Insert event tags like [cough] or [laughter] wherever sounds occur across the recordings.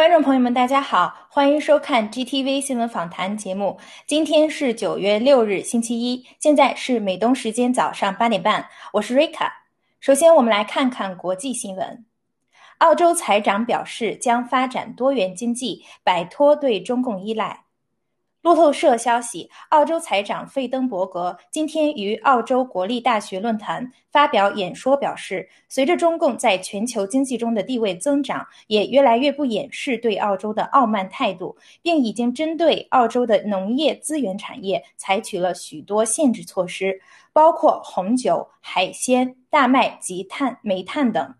观众朋友们，大家好，欢迎收看 GTV 新闻访谈节目。今天是九月六日，星期一，现在是美东时间早上八点半，我是瑞卡。首先，我们来看看国际新闻。澳洲财长表示，将发展多元经济，摆脱对中共依赖。路透社消息，澳洲财长费登伯格今天于澳洲国立大学论坛发表演说，表示，随着中共在全球经济中的地位增长，也越来越不掩饰对澳洲的傲慢态度，并已经针对澳洲的农业资源产业采取了许多限制措施，包括红酒、海鲜、大麦及碳、煤炭等。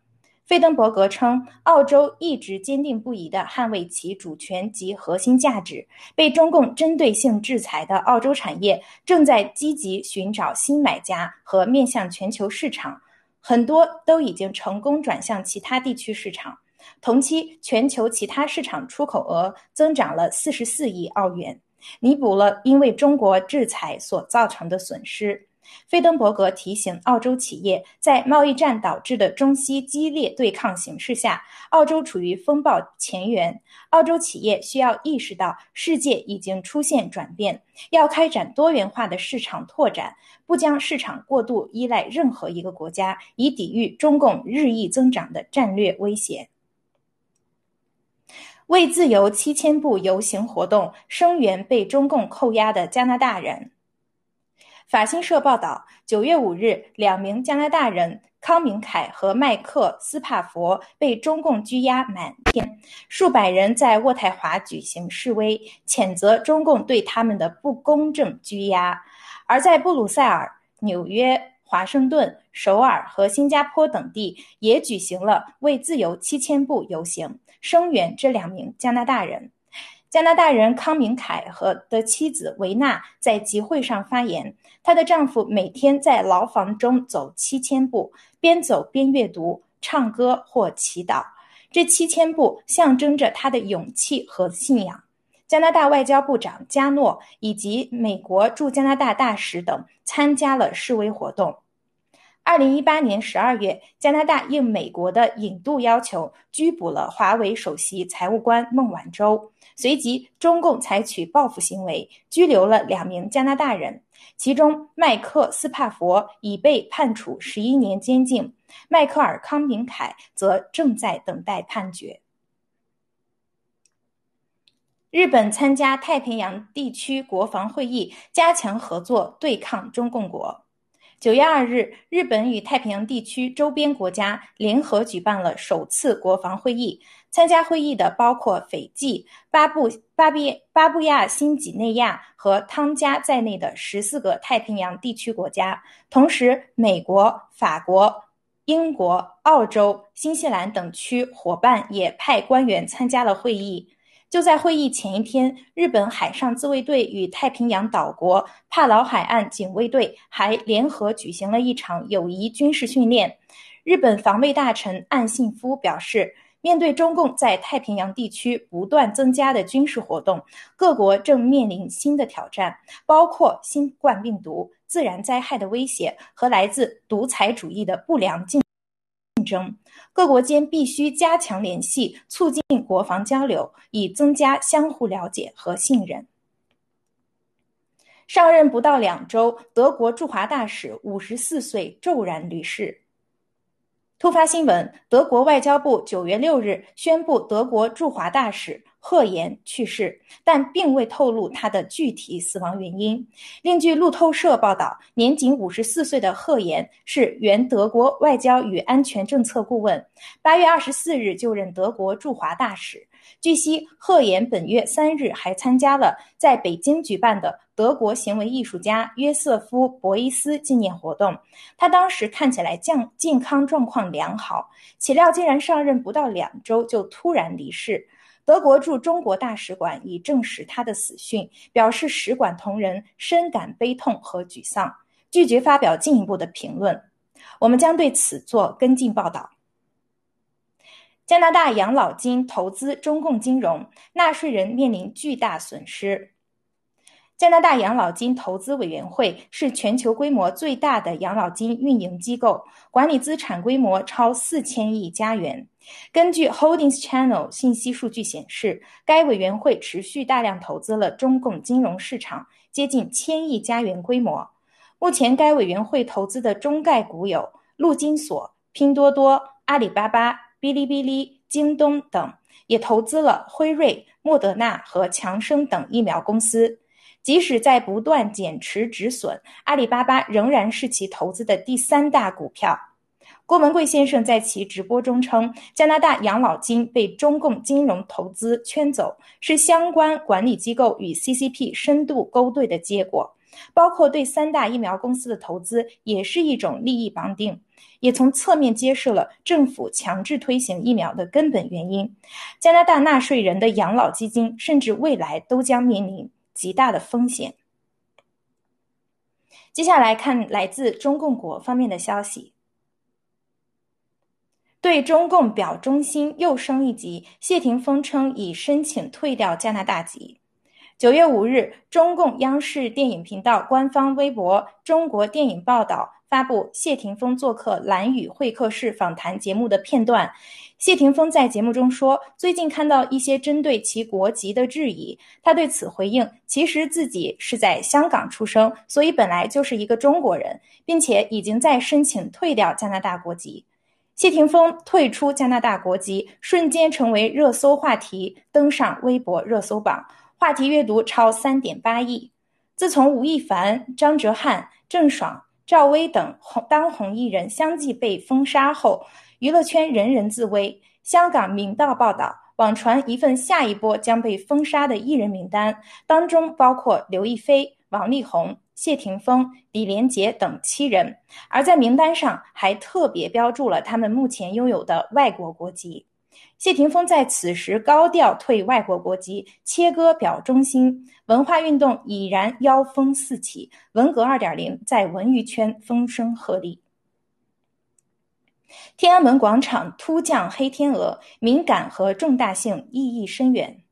费登伯格称，澳洲一直坚定不移地捍卫其主权及核心价值。被中共针对性制裁的澳洲产业正在积极寻找新买家和面向全球市场，很多都已经成功转向其他地区市场。同期，全球其他市场出口额增长了四十四亿澳元，弥补了因为中国制裁所造成的损失。费登伯格提醒澳洲企业，在贸易战导致的中西激烈对抗形势下，澳洲处于风暴前缘。澳洲企业需要意识到，世界已经出现转变，要开展多元化的市场拓展，不将市场过度依赖任何一个国家，以抵御中共日益增长的战略威胁。为自由七千步游行活动声援被中共扣押的加拿大人。法新社报道，九月五日，两名加拿大人康明凯和麦克斯帕佛被中共拘押满天，数百人在渥太华举行示威，谴责中共对他们的不公正拘押。而在布鲁塞尔、纽约、华盛顿、首尔和新加坡等地也举行了为自由七千步游行，声援这两名加拿大人。加拿大人康明凯和的妻子维娜在集会上发言。她的丈夫每天在牢房中走七千步，边走边阅读、唱歌或祈祷。这七千步象征着他的勇气和信仰。加拿大外交部长加诺以及美国驻加拿大大使等参加了示威活动。二零一八年十二月，加拿大应美国的引渡要求，拘捕了华为首席财务官孟晚舟。随即，中共采取报复行为，拘留了两名加拿大人，其中麦克斯帕佛已被判处十一年监禁，迈克尔康明凯则正在等待判决。日本参加太平洋地区国防会议，加强合作对抗中共国。九月二日，日本与太平洋地区周边国家联合举办了首次国防会议。参加会议的包括斐济、巴布巴比巴布亚新几内亚和汤加在内的十四个太平洋地区国家。同时，美国、法国、英国、澳洲、新西兰等区伙伴也派官员参加了会议。就在会议前一天，日本海上自卫队与太平洋岛国帕劳海岸警卫队还联合举行了一场友谊军事训练。日本防卫大臣岸信夫表示，面对中共在太平洋地区不断增加的军事活动，各国正面临新的挑战，包括新冠病毒、自然灾害的威胁和来自独裁主义的不良竞争。各国间必须加强联系，促进国防交流，以增加相互了解和信任。上任不到两周，德国驻华大使五十四岁骤然离世。突发新闻：德国外交部九月六日宣布，德国驻华大使。贺岩去世，但并未透露他的具体死亡原因。另据路透社报道，年仅五十四岁的贺岩是原德国外交与安全政策顾问，八月二十四日就任德国驻华大使。据悉，贺岩本月三日还参加了在北京举办的德国行为艺术家约瑟夫·博伊斯纪念活动。他当时看起来健健康状况良好，岂料竟然上任不到两周就突然离世。德国驻中国大使馆已证实他的死讯，表示使馆同仁深感悲痛和沮丧，拒绝发表进一步的评论。我们将对此做跟进报道。加拿大养老金投资中共金融，纳税人面临巨大损失。加拿大养老金投资委员会是全球规模最大的养老金运营机构，管理资产规模超四千亿加元。根据 Holdings Channel 信息数据显示，该委员会持续大量投资了中共金融市场，接近千亿加元规模。目前，该委员会投资的中概股有陆金所、拼多多、阿里巴巴、哔哩哔哩、京东等，也投资了辉瑞、莫德纳和强生等疫苗公司。即使在不断减持止损，阿里巴巴仍然是其投资的第三大股票。郭文贵先生在其直播中称，加拿大养老金被中共金融投资圈走，是相关管理机构与 CCP 深度勾兑的结果，包括对三大疫苗公司的投资也是一种利益绑定，也从侧面揭示了政府强制推行疫苗的根本原因。加拿大纳税人的养老基金，甚至未来都将面临。极大的风险。接下来看来自中共国方面的消息，对中共表忠心又升一级。谢霆锋称已申请退掉加拿大籍。九月五日，中共央视电影频道官方微博“中国电影报道”发布谢霆锋做客蓝宇会客室访谈节目的片段。谢霆锋在节目中说：“最近看到一些针对其国籍的质疑，他对此回应：其实自己是在香港出生，所以本来就是一个中国人，并且已经在申请退掉加拿大国籍。”谢霆锋退出加拿大国籍，瞬间成为热搜话题，登上微博热搜榜，话题阅读超三点八亿。自从吴亦凡、张哲瀚、郑爽、赵薇等红当红艺人相继被封杀后，娱乐圈人人自危。香港明道报道，网传一份下一波将被封杀的艺人名单，当中包括刘亦菲、王力宏、谢霆锋、李连杰等七人，而在名单上还特别标注了他们目前拥有的外国国籍。谢霆锋在此时高调退外国国籍，切割表忠心，文化运动已然妖风四起，文革二点零在文娱圈风声鹤唳。天安门广场突降黑天鹅，敏感和重大性意义深远。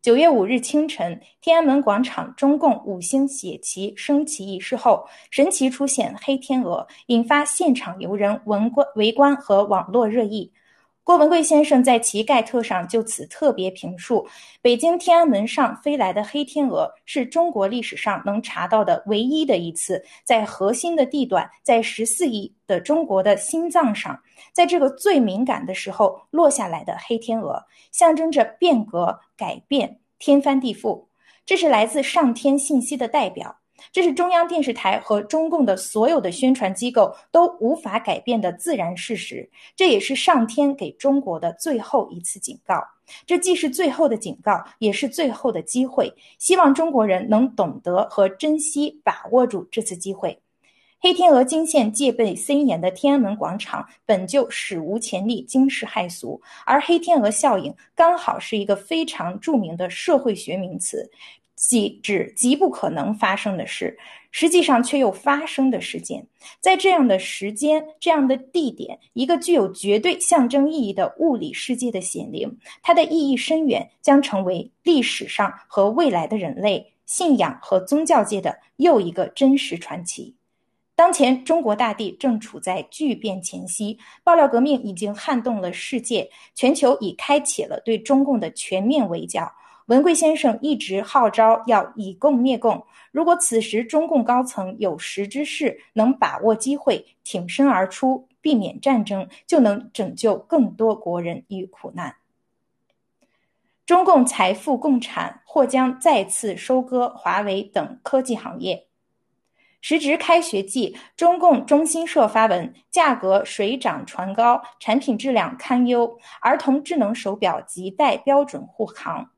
九月五日清晨，天安门广场中共五星写旗升旗仪式后，神奇出现黑天鹅，引发现场游人围观围观和网络热议。郭文贵先生在其盖特上就此特别评述：北京天安门上飞来的黑天鹅，是中国历史上能查到的唯一的一次，在核心的地段，在十四亿的中国的心脏上，在这个最敏感的时候落下来的黑天鹅，象征着变革、改变、天翻地覆。这是来自上天信息的代表。这是中央电视台和中共的所有的宣传机构都无法改变的自然事实，这也是上天给中国的最后一次警告。这既是最后的警告，也是最后的机会。希望中国人能懂得和珍惜，把握住这次机会。黑天鹅惊现戒备森严的天安门广场，本就史无前例、惊世骇俗，而黑天鹅效应刚好是一个非常著名的社会学名词。即指极不可能发生的事，实际上却又发生的事件，在这样的时间、这样的地点，一个具有绝对象征意义的物理世界的显灵，它的意义深远，将成为历史上和未来的人类信仰和宗教界的又一个真实传奇。当前，中国大地正处在巨变前夕，爆料革命已经撼动了世界，全球已开启了对中共的全面围剿。文贵先生一直号召要以共灭共。如果此时中共高层有识之士能把握机会挺身而出，避免战争，就能拯救更多国人于苦难。中共财富共产或将再次收割华为等科技行业。时值开学季，中共中新社发文：价格水涨船高，产品质量堪忧，儿童智能手表亟待标准护航。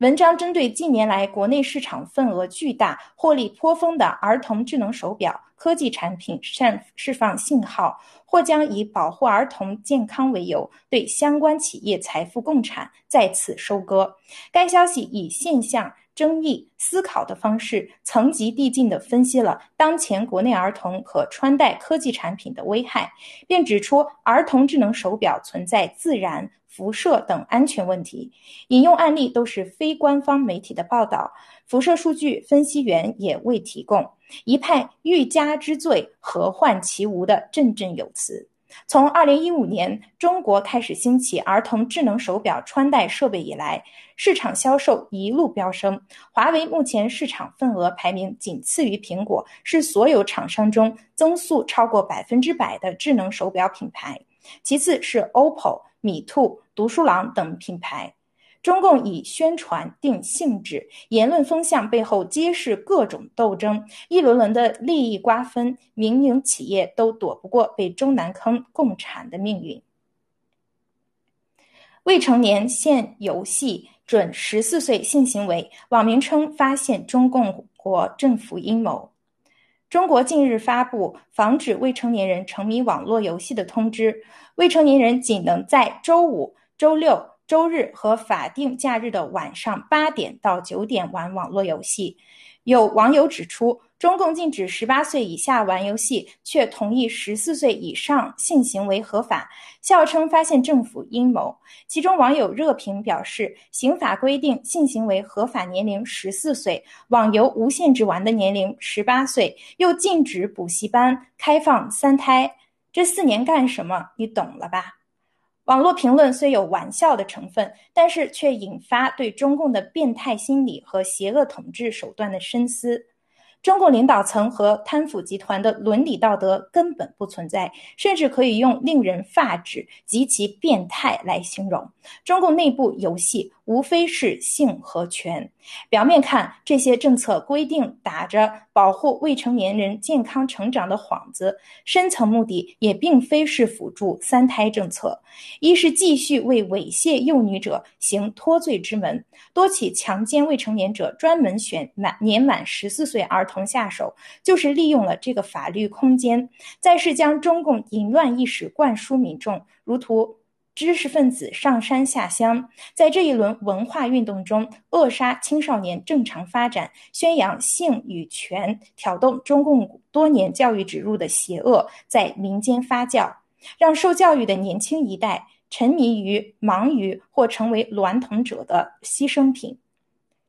文章针对近年来国内市场份额巨大、获利颇丰的儿童智能手表科技产品释释放信号，或将以保护儿童健康为由，对相关企业财富共产再次收割。该消息以现象、争议、思考的方式，层级递进地分析了当前国内儿童可穿戴科技产品的危害，并指出儿童智能手表存在自然。辐射等安全问题。引用案例都是非官方媒体的报道，辐射数据分析员也未提供，一派欲加之罪，何患其无的振振有词。从二零一五年中国开始兴起儿童智能手表穿戴设备以来，市场销售一路飙升。华为目前市场份额排名仅次于苹果，是所有厂商中增速超过百分之百的智能手表品牌。其次是 OPPO、米兔、读书郎等品牌。中共以宣传定性质，言论风向背后皆是各种斗争，一轮轮的利益瓜分，民营企业都躲不过被中南坑共产的命运。未成年限游戏准十四岁性行为，网民称发现中共国政府阴谋。中国近日发布防止未成年人沉迷网络游戏的通知，未成年人仅能在周五、周六。周日和法定假日的晚上八点到九点玩网络游戏。有网友指出，中共禁止十八岁以下玩游戏，却同意十四岁以上性行为合法，笑称发现政府阴谋。其中网友热评表示，刑法规定性行为合法年龄十四岁，网游无限制玩的年龄十八岁，又禁止补习班，开放三胎，这四年干什么？你懂了吧？网络评论虽有玩笑的成分，但是却引发对中共的变态心理和邪恶统治手段的深思。中共领导层和贪腐集团的伦理道德根本不存在，甚至可以用令人发指、极其变态来形容。中共内部游戏无非是性和权。表面看，这些政策规定打着保护未成年人健康成长的幌子，深层目的也并非是辅助三胎政策，一是继续为猥亵幼女者行脱罪之门。多起强奸未成年者专门选满年满十四岁儿童下手，就是利用了这个法律空间。再是将中共淫乱意识灌输民众，如图知识分子上山下乡，在这一轮文化运动中扼杀青少年正常发展，宣扬性与权，挑动中共多年教育植入的邪恶在民间发酵，让受教育的年轻一代。沉迷于、忙于或成为娈童者的牺牲品，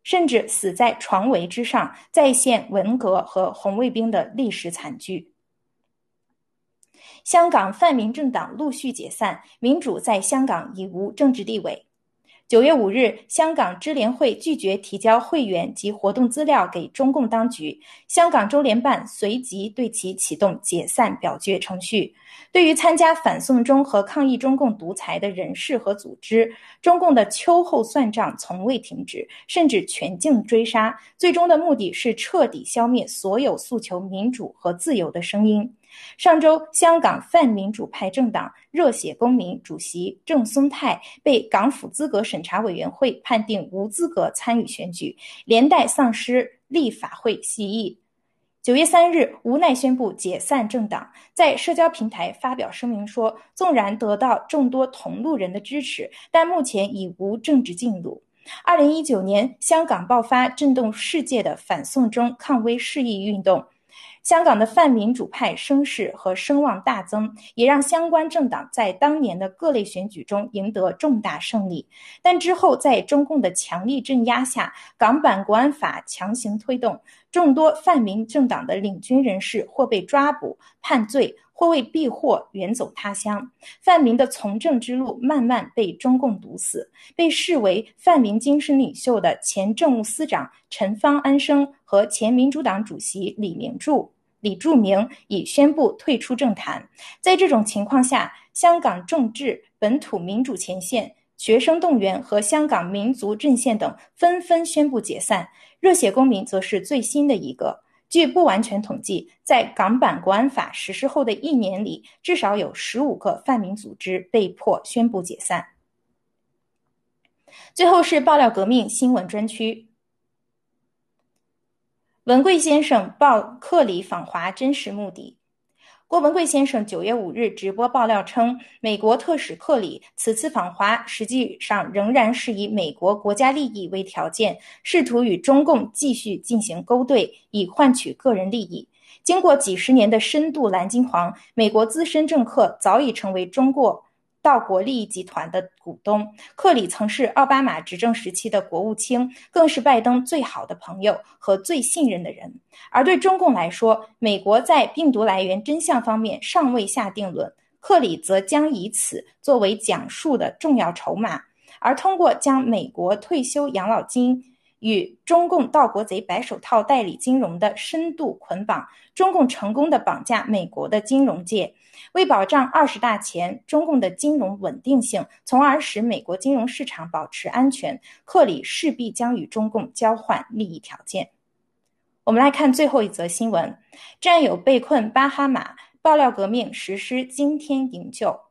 甚至死在床围之上，再现文革和红卫兵的历史惨剧。香港泛民政党陆续解散，民主在香港已无政治地位。九月五日，香港支联会拒绝提交会员及活动资料给中共当局，香港中联办随即对其启动解散表决程序。对于参加反送中和抗议中共独裁的人士和组织，中共的秋后算账从未停止，甚至全境追杀，最终的目的是彻底消灭所有诉求民主和自由的声音。上周，香港泛民主派政党热血公民主席郑松泰被港府资格审查委员会判定无资格参与选举，连带丧失立法会席议。九月三日，无奈宣布解散政党，在社交平台发表声明说，纵然得到众多同路人的支持，但目前已无政治进路。二零一九年，香港爆发震动世界的反送中抗威示意运动。香港的泛民主派声势和声望大增，也让相关政党在当年的各类选举中赢得重大胜利。但之后，在中共的强力镇压下，港版国安法强行推动，众多泛民政党的领军人士或被抓捕判罪，或为避祸远走他乡。泛民的从政之路慢慢被中共堵死。被视为泛民精神领袖的前政务司长陈方安生和前民主党主席李明柱。李柱铭已宣布退出政坛。在这种情况下，香港众志、本土民主前线、学生动员和香港民族阵线等纷纷宣布解散。热血公民则是最新的一个。据不完全统计，在港版国安法实施后的一年里，至少有十五个泛民组织被迫宣布解散。最后是爆料革命新闻专区。文贵先生报克里访华真实目的。郭文贵先生九月五日直播爆料称，美国特使克里此次访华实际上仍然是以美国国家利益为条件，试图与中共继续进行勾兑，以换取个人利益。经过几十年的深度蓝金黄，美国资深政客早已成为中国。道国利益集团的股东。克里曾是奥巴马执政时期的国务卿，更是拜登最好的朋友和最信任的人。而对中共来说，美国在病毒来源真相方面尚未下定论，克里则将以此作为讲述的重要筹码。而通过将美国退休养老金与中共盗国贼白手套代理金融的深度捆绑，中共成功的绑架美国的金融界。为保障二十大前中共的金融稳定性，从而使美国金融市场保持安全，克里势必将与中共交换利益条件。我们来看最后一则新闻：战友被困巴哈马，爆料革命实施惊天营救。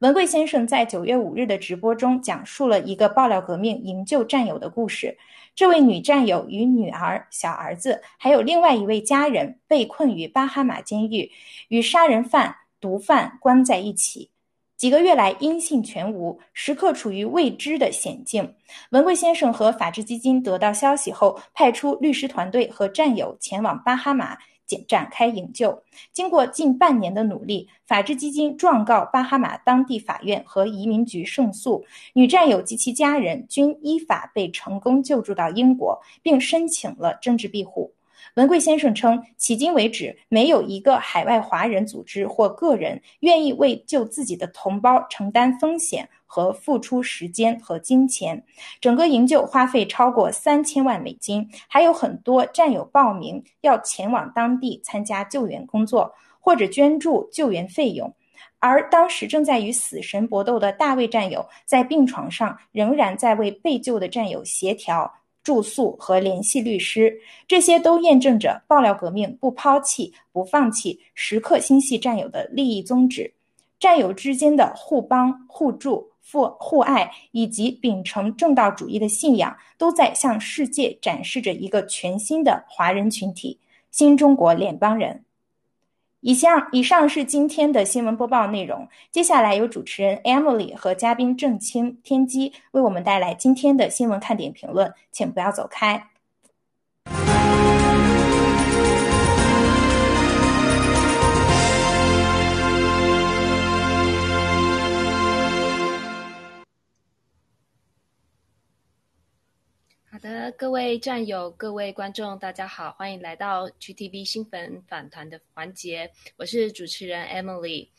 文贵先生在九月五日的直播中讲述了一个爆料革命营救战友的故事。这位女战友与女儿、小儿子，还有另外一位家人被困于巴哈马监狱，与杀人犯、毒贩关在一起，几个月来音信全无，时刻处于未知的险境。文贵先生和法治基金得到消息后，派出律师团队和战友前往巴哈马。展展开营救，经过近半年的努力，法治基金状告巴哈马当地法院和移民局胜诉，女战友及其家人均依法被成功救助到英国，并申请了政治庇护。文贵先生称，迄今为止，没有一个海外华人组织或个人愿意为救自己的同胞承担风险。和付出时间和金钱，整个营救花费超过三千万美金，还有很多战友报名要前往当地参加救援工作，或者捐助救援费用。而当时正在与死神搏斗的大卫战友，在病床上仍然在为被救的战友协调住宿和联系律师，这些都验证着爆料革命不抛弃、不放弃、时刻心系战友的利益宗旨，战友之间的互帮互助。互互爱以及秉承正道主义的信仰，都在向世界展示着一个全新的华人群体——新中国联邦人。以下以上是今天的新闻播报内容。接下来由主持人 Emily 和嘉宾郑清、天机为我们带来今天的新闻看点评论，请不要走开。好的，各位战友、各位观众，大家好，欢迎来到 GTV 新粉访谈的环节，我是主持人 Emily。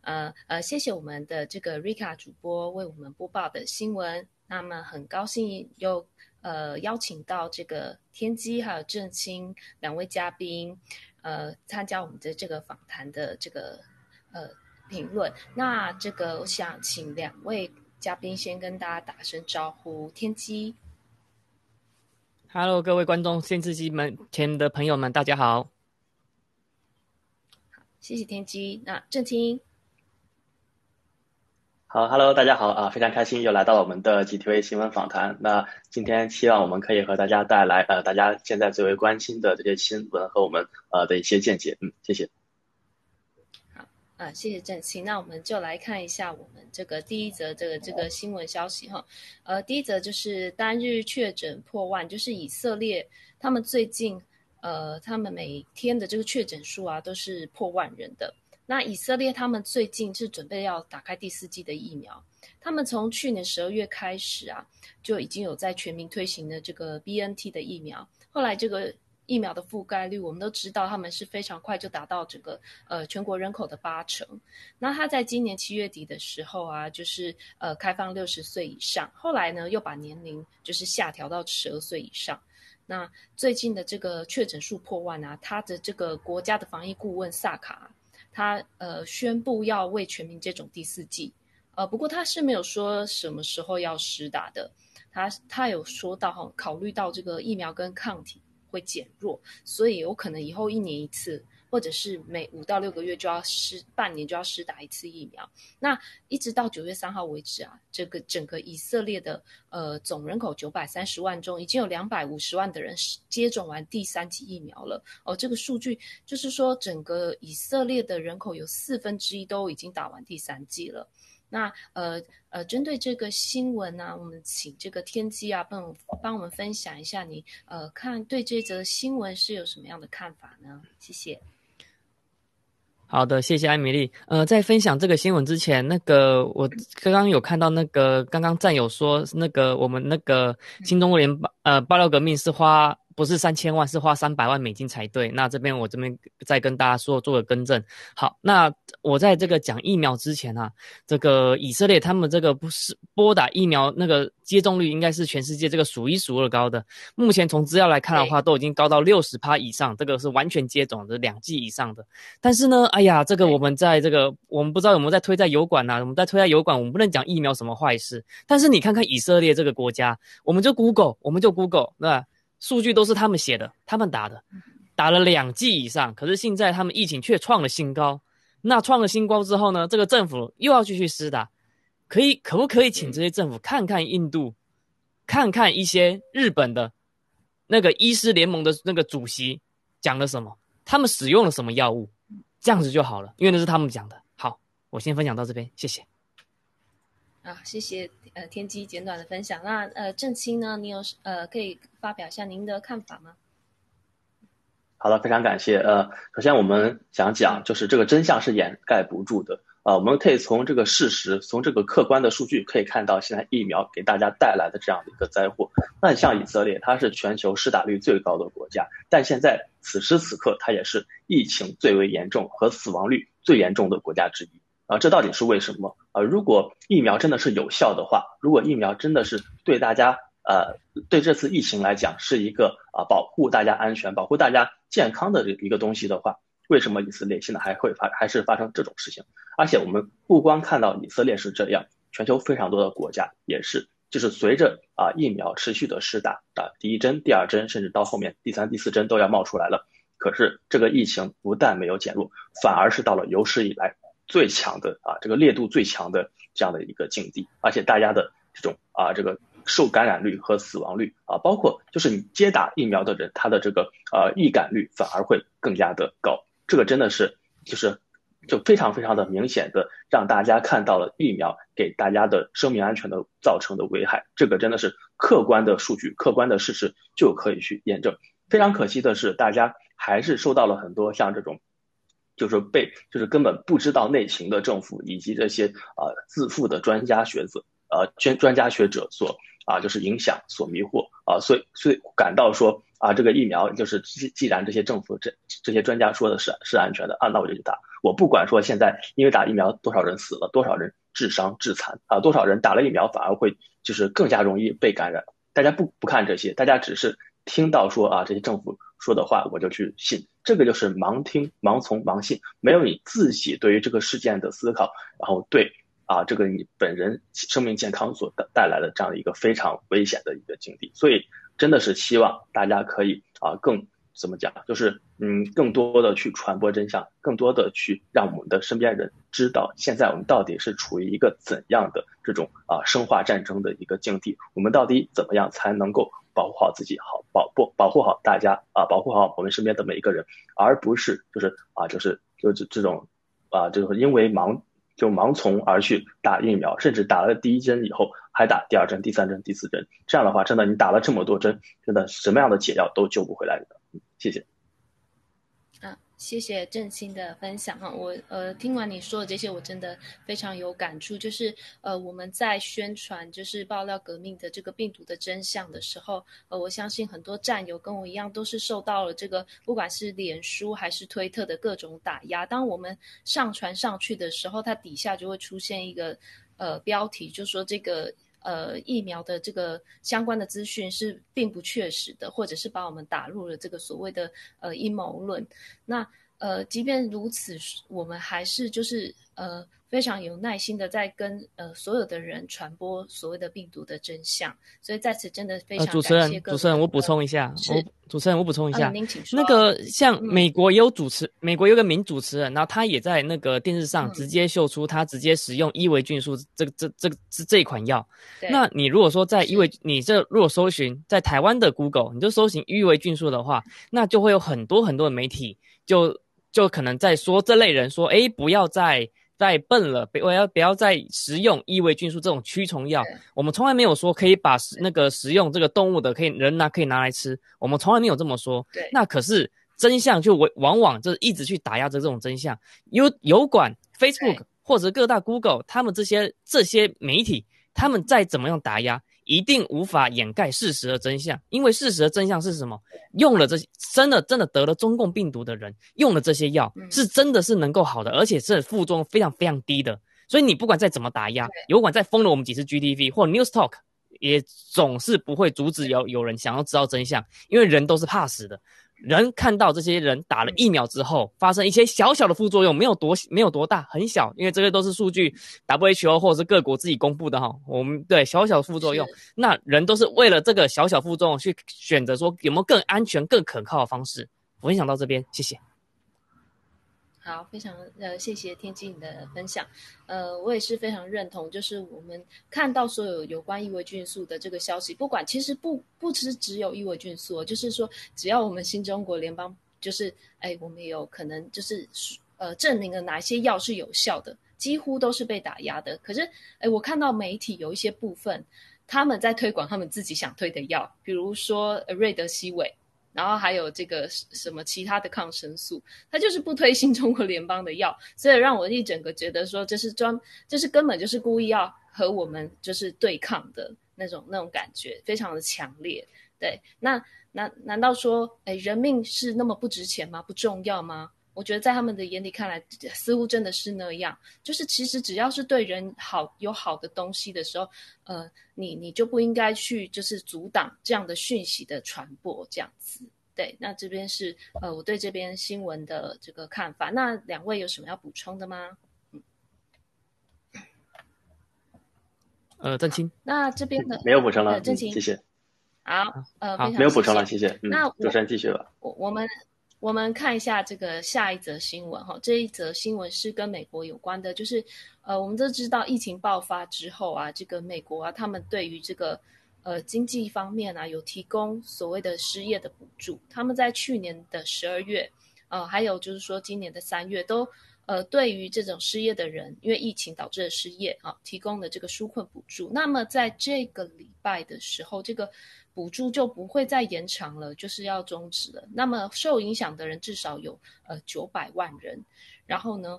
呃呃，谢谢我们的这个 Rika 主播为我们播报的新闻。那么很高兴又呃邀请到这个天机还有郑清两位嘉宾，呃参加我们的这个访谈的这个呃评论。那这个我想请两位嘉宾先跟大家打声招呼，天机。Hello，各位观众、电视机门前的朋友们，大家好。谢谢天机。那郑清，好，Hello，大家好啊，非常开心又来到了我们的 GTV 新闻访谈。那今天希望我们可以和大家带来呃，大家现在最为关心的这些新闻和我们呃的一些见解。嗯，谢谢。啊，谢谢郑清。那我们就来看一下我们这个第一则这个这个新闻消息哈。呃，第一则就是单日确诊破万，就是以色列他们最近呃，他们每天的这个确诊数啊都是破万人的。那以色列他们最近是准备要打开第四季的疫苗，他们从去年十二月开始啊就已经有在全民推行的这个 B N T 的疫苗，后来这个。疫苗的覆盖率，我们都知道，他们是非常快就达到整个呃全国人口的八成。那他在今年七月底的时候啊，就是呃开放六十岁以上，后来呢又把年龄就是下调到十二岁以上。那最近的这个确诊数破万啊，他的这个国家的防疫顾问萨卡，他呃宣布要为全民接种第四剂。呃，不过他是没有说什么时候要施打的。他他有说到哈，考虑到这个疫苗跟抗体。会减弱，所以有可能以后一年一次，或者是每五到六个月就要施，半年就要施打一次疫苗。那一直到九月三号为止啊，这个整个以色列的呃总人口九百三十万中，已经有两百五十万的人接种完第三剂疫苗了。哦，这个数据就是说，整个以色列的人口有四分之一都已经打完第三剂了。那呃呃，针对这个新闻呢，我们请这个天机啊，帮帮我们分享一下你呃看对这则新闻是有什么样的看法呢？谢谢。好的，谢谢艾米丽。呃，在分享这个新闻之前，那个我刚刚有看到那个刚刚战友说，那个我们那个新中国联呃爆料革命是花。不是三千万，是花三百万美金才对。那这边我这边再跟大家说做个更正。好，那我在这个讲疫苗之前啊，这个以色列他们这个不是拨打疫苗那个接种率应该是全世界这个数一数二高的。目前从资料来看的话，都已经高到六十趴以上，这个是完全接种的两剂以上的。但是呢，哎呀，这个我们在这个我们不知道有没有在推在油管呐？我们在推在油管，我们不能讲疫苗什么坏事。但是你看看以色列这个国家，我们就 Google，我们就 Google，对吧？数据都是他们写的，他们打的，打了两剂以上，可是现在他们疫情却创了新高。那创了新高之后呢？这个政府又要继续施打，可以可不可以请这些政府看看印度，看看一些日本的那个医师联盟的那个主席讲了什么，他们使用了什么药物，这样子就好了，因为那是他们讲的。好，我先分享到这边，谢谢。啊，谢谢呃天机简短的分享。那呃郑清呢，你有呃可以发表一下您的看法吗？好的，非常感谢。呃，首先我们想讲，就是这个真相是掩盖不住的啊。我们可以从这个事实，从这个客观的数据可以看到，现在疫苗给大家带来的这样的一个灾祸。那像以色列，它是全球施打率最高的国家，但现在此时此刻，它也是疫情最为严重和死亡率最严重的国家之一。啊，这到底是为什么？啊，如果疫苗真的是有效的话，如果疫苗真的是对大家，呃，对这次疫情来讲是一个啊保护大家安全、保护大家健康的这一个东西的话，为什么以色列现在还会发还是发生这种事情？而且我们不光看到以色列是这样，全球非常多的国家也是，就是随着啊疫苗持续的施打啊，第一针、第二针，甚至到后面第三、第四针都要冒出来了，可是这个疫情不但没有减弱，反而是到了有史以来。最强的啊，这个烈度最强的这样的一个境地，而且大家的这种啊，这个受感染率和死亡率啊，包括就是你接打疫苗的人，他的这个呃易感率反而会更加的高。这个真的是就是就非常非常的明显的让大家看到了疫苗给大家的生命安全的造成的危害。这个真的是客观的数据、客观的事实就可以去验证。非常可惜的是，大家还是受到了很多像这种。就是被就是根本不知道内情的政府以及这些啊自负的专家学者呃专专家学者所啊就是影响所迷惑啊所以所以感到说啊这个疫苗就是既既然这些政府这这些专家说的是是安全的啊那我就去打。我不管说现在因为打疫苗多少人死了多少人致伤致残啊多少人打了疫苗反而会就是更加容易被感染。大家不不看这些大家只是听到说啊这些政府。说的话我就去信，这个就是盲听、盲从、盲信，没有你自己对于这个事件的思考，然后对啊这个你本人生命健康所带带来的这样一个非常危险的一个境地，所以真的是希望大家可以啊更怎么讲，就是嗯更多的去传播真相，更多的去让我们的身边人知道现在我们到底是处于一个怎样的这种啊生化战争的一个境地，我们到底怎么样才能够。保护好自己，好保不保护好大家啊，保护好我们身边的每一个人，而不是就是啊，就是就这这种啊，就是因为盲就盲从而去打疫苗，甚至打了第一针以后还打第二针、第三针、第四针，这样的话，真的你打了这么多针，真的什么样的解药都救不回来的。谢谢。谢谢郑兴的分享哈，我呃听完你说的这些，我真的非常有感触。就是呃我们在宣传就是爆料革命的这个病毒的真相的时候，呃我相信很多战友跟我一样，都是受到了这个不管是脸书还是推特的各种打压。当我们上传上去的时候，它底下就会出现一个呃标题，就说这个。呃，疫苗的这个相关的资讯是并不确实的，或者是把我们打入了这个所谓的呃阴谋论。那呃，即便如此，我们还是就是呃。非常有耐心的在跟呃所有的人传播所谓的病毒的真相，所以在此真的非常主持人，主持人我补充一下，我主持人我补充一下，您请说。那个像美国也有主持，美国有个名主持人，然后他也在那个电视上直接秀出他直接使用伊维菌素这个这这这这一款药。那你如果说在伊维，你这如果搜寻在台湾的 Google，你就搜寻伊维菌素的话，那就会有很多很多的媒体就就可能在说这类人说，哎，不要再。再笨了，不要不要再食用异维菌素这种驱虫药。我们从来没有说可以把那个食用这个动物的可以人拿可以拿来吃，我们从来没有这么说。对，那可是真相就往往往就是一直去打压着这种真相。有有管 Facebook 或者各大 Google，他们这些这些媒体，他们再怎么样打压，一定无法掩盖事实的真相。因为事实的真相是什么？用了这些真的真的得了中共病毒的人，用了这些药，是真的是能够好的，而且是副作用非常非常低的。所以你不管再怎么打压，有管再封了我们几次 GTV 或 News Talk。也总是不会阻止有有人想要知道真相，因为人都是怕死的。人看到这些人打了疫苗之后发生一些小小的副作用，没有多没有多大，很小，因为这些都是数据 WHO 或者是各国自己公布的哈。我们对小小副作用，那人都是为了这个小小副作用去选择说有没有更安全、更可靠的方式。我分享到这边，谢谢。好，非常呃，谢谢天机你的分享。呃，我也是非常认同，就是我们看到所有有关异维菌素的这个消息，不管其实不不只只有异维菌素，就是说只要我们新中国联邦，就是哎，我们有可能就是呃证明了哪些药是有效的，几乎都是被打压的。可是哎，我看到媒体有一些部分，他们在推广他们自己想推的药，比如说瑞德西韦。然后还有这个什么其他的抗生素，它就是不推新中国联邦的药，所以让我一整个觉得说这是专，这是根本就是故意要和我们就是对抗的那种那种感觉，非常的强烈。对，那难难道说，哎，人命是那么不值钱吗？不重要吗？我觉得在他们的眼里看来，似乎真的是那样。就是其实只要是对人好、有好的东西的时候，呃，你你就不应该去就是阻挡这样的讯息的传播，这样子。对，那这边是呃我对这边新闻的这个看法。那两位有什么要补充的吗？嗯，呃，郑清，那这边的没有补充了，郑清，谢谢。好，呃，好，没有补充了，谢谢。那主持人继续吧。我我们。我们看一下这个下一则新闻哈，这一则新闻是跟美国有关的，就是呃，我们都知道疫情爆发之后啊，这个美国啊，他们对于这个呃经济方面啊，有提供所谓的失业的补助。他们在去年的十二月，呃，还有就是说今年的三月，都呃对于这种失业的人，因为疫情导致的失业啊，提供了这个纾困补助。那么在这个礼拜的时候，这个。补助就不会再延长了，就是要终止了。那么受影响的人至少有呃九百万人，然后呢，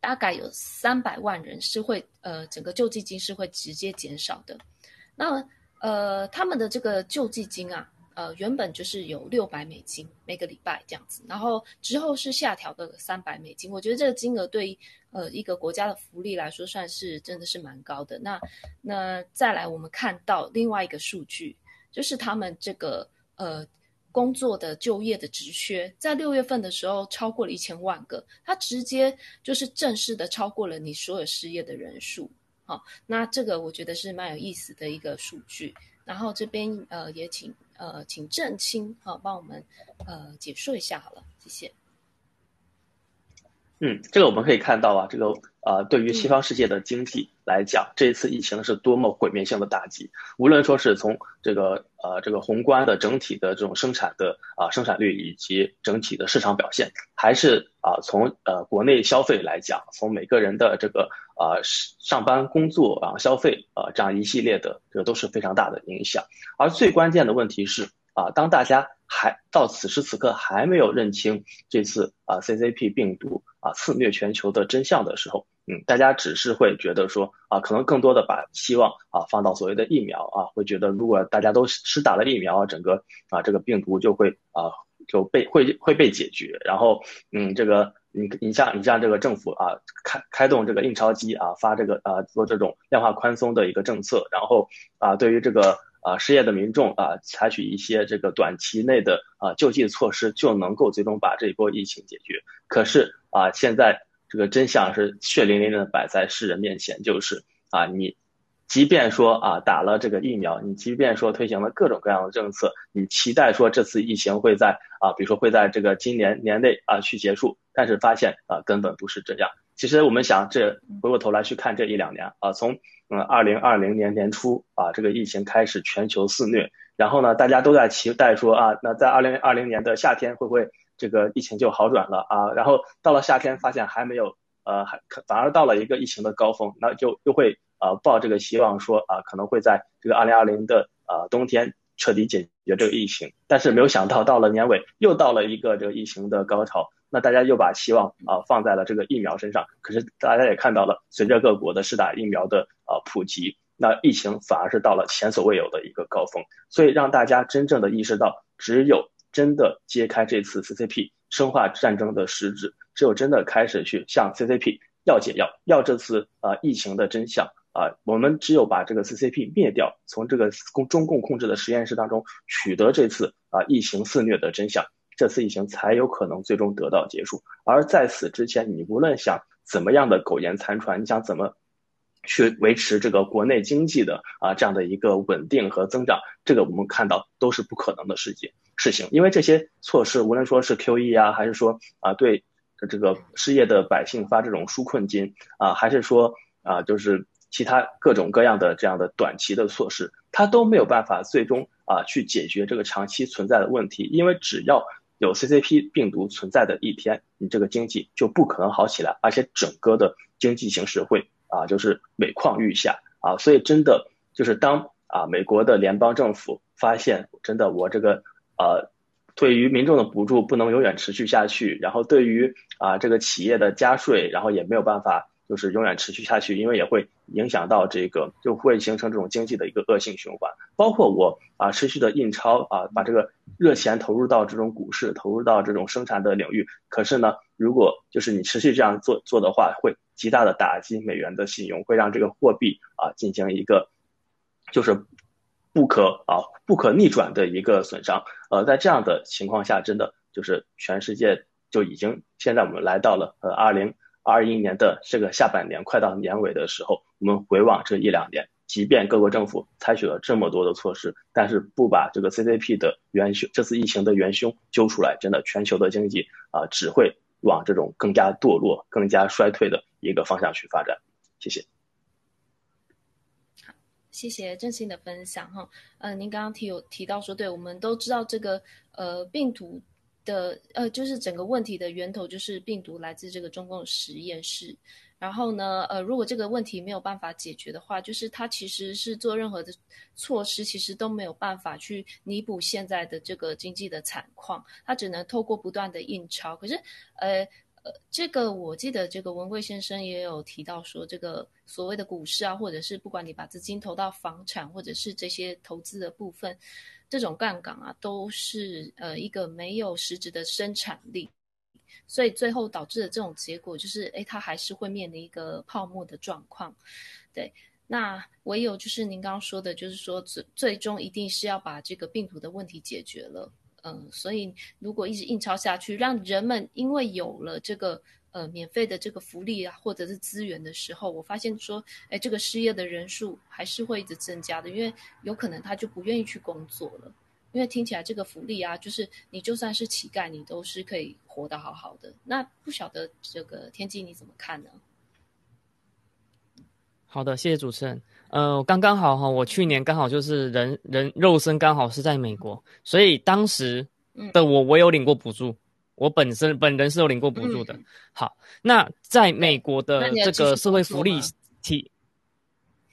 大概有三百万人是会呃整个救济金是会直接减少的。那呃他们的这个救济金啊，呃原本就是有六百美金每个礼拜这样子，然后之后是下调的三百美金。我觉得这个金额对呃一个国家的福利来说算是真的是蛮高的。那那再来我们看到另外一个数据。就是他们这个呃工作的就业的职缺，在六月份的时候超过了一千万个，它直接就是正式的超过了你所有失业的人数。好，那这个我觉得是蛮有意思的一个数据。然后这边呃也请呃请郑清好帮我们呃解说一下好了，谢谢。嗯，这个我们可以看到啊，这个呃，对于西方世界的经济来讲，这一次疫情是多么毁灭性的打击。无论说是从这个呃这个宏观的整体的这种生产的啊生产率以及整体的市场表现，还是啊从呃国内消费来讲，从每个人的这个呃上班工作啊消费啊这样一系列的这个都是非常大的影响。而最关键的问题是。啊，当大家还到此时此刻还没有认清这次啊 CCP 病毒啊肆虐全球的真相的时候，嗯，大家只是会觉得说啊，可能更多的把希望啊放到所谓的疫苗啊，会觉得如果大家都施打了疫苗，整个啊这个病毒就会啊就被会会被解决。然后嗯，这个你你像你像这个政府啊开开动这个印钞机啊发这个啊做这种量化宽松的一个政策，然后啊对于这个。啊，失业的民众啊，采取一些这个短期内的啊救济措施，就能够最终把这一波疫情解决。可是啊，现在这个真相是血淋淋的摆在世人面前，就是啊，你即便说啊打了这个疫苗，你即便说推行了各种各样的政策，你期待说这次疫情会在啊，比如说会在这个今年年内啊去结束，但是发现啊根本不是这样。其实我们想，这回过头来去看这一两年啊，从嗯，二零二零年年初啊，这个疫情开始全球肆虐，然后呢，大家都在期待说啊，那在二零二零年的夏天会不会这个疫情就好转了啊？然后到了夏天发现还没有，呃，还反而到了一个疫情的高峰，那就又会呃抱这个希望说啊，可能会在这个二零二零的呃冬天彻底解决这个疫情。但是没有想到，到了年尾又到了一个这个疫情的高潮，那大家又把希望啊放在了这个疫苗身上。可是大家也看到了，随着各国的试打疫苗的啊普及，那疫情反而是到了前所未有的一个高峰。所以让大家真正的意识到，只有真的揭开这次 CCP 生化战争的实质，只有真的开始去向 CCP 要解药，要这次啊疫情的真相。啊，我们只有把这个 CCP 灭掉，从这个共中共控制的实验室当中取得这次啊疫情肆虐的真相，这次疫情才有可能最终得到结束。而在此之前，你无论想怎么样的苟延残喘，你想怎么去维持这个国内经济的啊这样的一个稳定和增长，这个我们看到都是不可能的事情事情。因为这些措施，无论说是 QE 啊，还是说啊对这个失业的百姓发这种纾困金啊，还是说啊就是。其他各种各样的这样的短期的措施，它都没有办法最终啊去解决这个长期存在的问题。因为只要有 CCP 病毒存在的一天，你这个经济就不可能好起来，而且整个的经济形势会啊就是每况愈下啊。所以真的就是当啊美国的联邦政府发现真的我这个呃对于民众的补助不能永远持续下去，然后对于啊这个企业的加税，然后也没有办法。就是永远持续下去，因为也会影响到这个，就会形成这种经济的一个恶性循环。包括我啊，持续的印钞啊，把这个热钱投入到这种股市，投入到这种生产的领域。可是呢，如果就是你持续这样做做的话，会极大的打击美元的信用，会让这个货币啊进行一个就是不可啊不可逆转的一个损伤。呃，在这样的情况下，真的就是全世界就已经现在我们来到了呃二零。二一年的这个下半年快到年尾的时候，我们回望这一两年，即便各国政府采取了这么多的措施，但是不把这个 CCP 的元凶，这次疫情的元凶揪出来，真的全球的经济啊，只会往这种更加堕落、更加衰退的一个方向去发展。谢谢。好，谢谢郑信的分享哈。呃，您刚刚提有提到说，对我们都知道这个呃病毒。的呃，就是整个问题的源头就是病毒来自这个中共实验室，然后呢，呃，如果这个问题没有办法解决的话，就是它其实是做任何的措施，其实都没有办法去弥补现在的这个经济的惨况，它只能透过不断的印钞。可是，呃呃，这个我记得这个文贵先生也有提到说，这个所谓的股市啊，或者是不管你把资金投到房产或者是这些投资的部分。这种杠杆啊，都是呃一个没有实质的生产力，所以最后导致的这种结果就是，哎，它还是会面临一个泡沫的状况。对，那唯有就是您刚刚说的，就是说最最终一定是要把这个病毒的问题解决了。嗯，所以如果一直印钞下去，让人们因为有了这个。呃，免费的这个福利啊，或者是资源的时候，我发现说，哎，这个失业的人数还是会一直增加的，因为有可能他就不愿意去工作了。因为听起来这个福利啊，就是你就算是乞丐，你都是可以活得好好的。那不晓得这个天机你怎么看呢？好的，谢谢主持人。呃，刚刚好哈，我去年刚好就是人人肉身刚好是在美国，所以当时的我我有领过补助。我本身本人是有领过补助的。好，那在美国的这个社会福利体，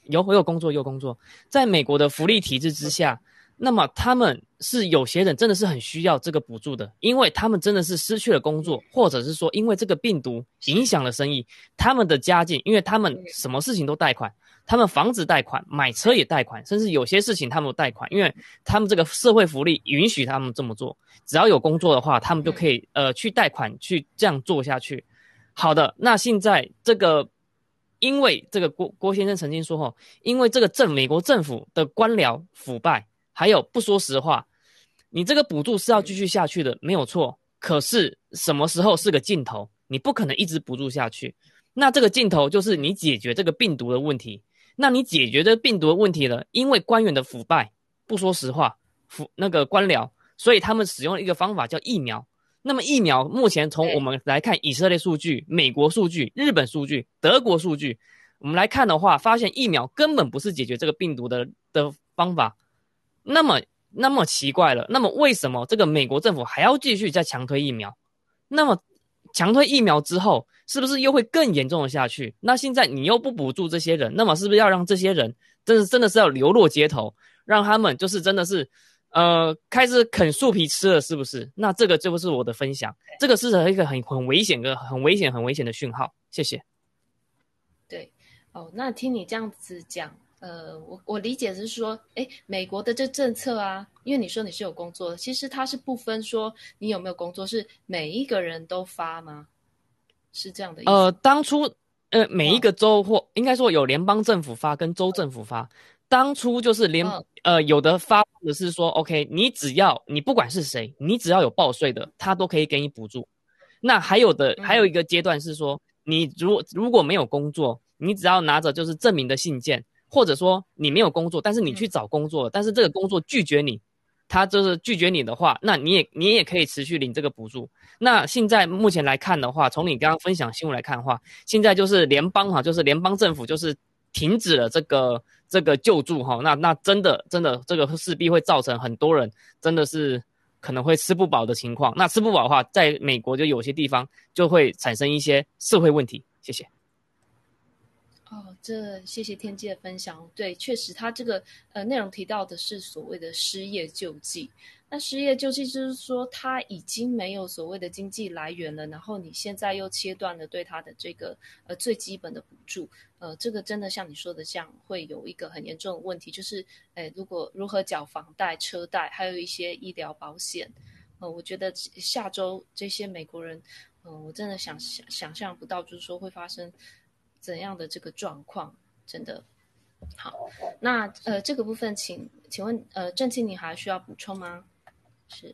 有我有工作有工作，在美国的福利体制之下，那么他们是有些人真的是很需要这个补助的，因为他们真的是失去了工作，或者是说因为这个病毒影响了生意，他们的家境，因为他们什么事情都贷款。他们房子贷款，买车也贷款，甚至有些事情他们贷款，因为他们这个社会福利允许他们这么做。只要有工作的话，他们就可以呃去贷款去这样做下去。好的，那现在这个，因为这个郭郭先生曾经说哈，因为这个政美国政府的官僚腐败，还有不说实话，你这个补助是要继续下去的，没有错。可是什么时候是个尽头？你不可能一直补助下去。那这个尽头就是你解决这个病毒的问题。那你解决这病毒的问题了？因为官员的腐败，不说实话，腐那个官僚，所以他们使用了一个方法叫疫苗。那么疫苗目前从我们来看，以色列数据、美国数据、日本数据、德国数据，我们来看的话，发现疫苗根本不是解决这个病毒的的方法。那么那么奇怪了，那么为什么这个美国政府还要继续在强推疫苗？那么强推疫苗之后？是不是又会更严重的下去？那现在你又不补助这些人，那么是不是要让这些人真的真的是要流落街头，让他们就是真的是呃，开始啃树皮吃了，是不是？那这个就不是我的分享，这个是一个很很危险的、很危险、很危险的讯号。谢谢。对，哦，那听你这样子讲，呃，我我理解是说，哎，美国的这政策啊，因为你说你是有工作的，其实它是不分说你有没有工作，是每一个人都发吗？是这样的意思？呃，当初呃，每一个州或应该说有联邦政府发跟州政府发。当初就是联呃有的发的是说，OK，你只要你不管是谁，你只要有报税的，他都可以给你补助。那还有的还有一个阶段是说，你如如果没有工作，你只要拿着就是证明的信件，或者说你没有工作，但是你去找工作，但是这个工作拒绝你，他就是拒绝你的话，那你也你也可以持续领这个补助。那现在目前来看的话，从你刚刚分享新闻来看的话，现在就是联邦哈，就是联邦政府就是停止了这个。这个救助哈，那那真的真的这个势必会造成很多人真的是可能会吃不饱的情况。那吃不饱的话，在美国就有些地方就会产生一些社会问题。谢谢。哦，这谢谢天机的分享。对，确实他这个呃内容提到的是所谓的失业救济。那失业救济就是说他已经没有所谓的经济来源了，然后你现在又切断了对他的这个呃最基本的补助，呃，这个真的像你说的，这样会有一个很严重的问题，就是诶，如果如何缴房贷、车贷，还有一些医疗保险，呃，我觉得下周这些美国人，嗯，我真的想想想象不到，就是说会发生怎样的这个状况，真的。好，那呃这个部分，请请问呃郑庆，你还需要补充吗？是，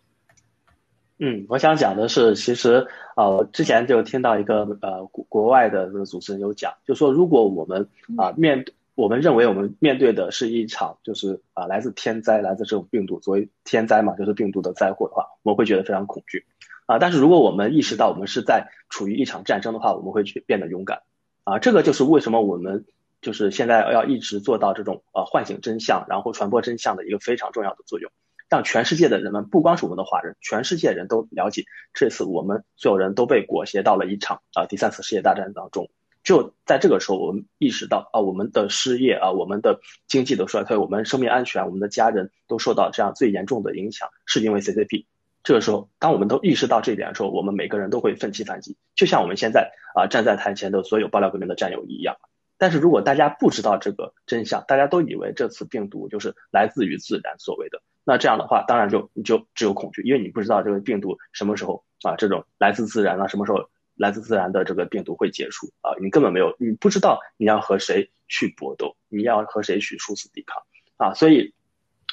嗯，我想讲的是，其实啊，我之前就听到一个呃国国外的这个主持人有讲，就说如果我们啊面我们认为我们面对的是一场就是啊来自天灾来自这种病毒作为天灾嘛，就是病毒的灾祸的话，我们会觉得非常恐惧啊。但是如果我们意识到我们是在处于一场战争的话，我们会去变得勇敢啊。这个就是为什么我们就是现在要一直做到这种呃唤醒真相，然后传播真相的一个非常重要的作用。让全世界的人们，不光是我们的华人，全世界人都了解，这次我们所有人都被裹挟到了一场啊第三次世界大战当中。就在这个时候，我们意识到啊，我们的失业啊，我们的经济的衰退，我们生命安全，我们的家人都受到这样最严重的影响，是因为 CCP。这个时候，当我们都意识到这一点的时候，我们每个人都会奋起反击，就像我们现在啊站在台前的所有爆料革命的战友一样。但是如果大家不知道这个真相，大家都以为这次病毒就是来自于自然所谓的。那这样的话，当然就你就只有恐惧，因为你不知道这个病毒什么时候啊，这种来自自然啊，什么时候来自自然的这个病毒会结束啊？你根本没有，你不知道你要和谁去搏斗，你要和谁去殊死抵抗啊？所以，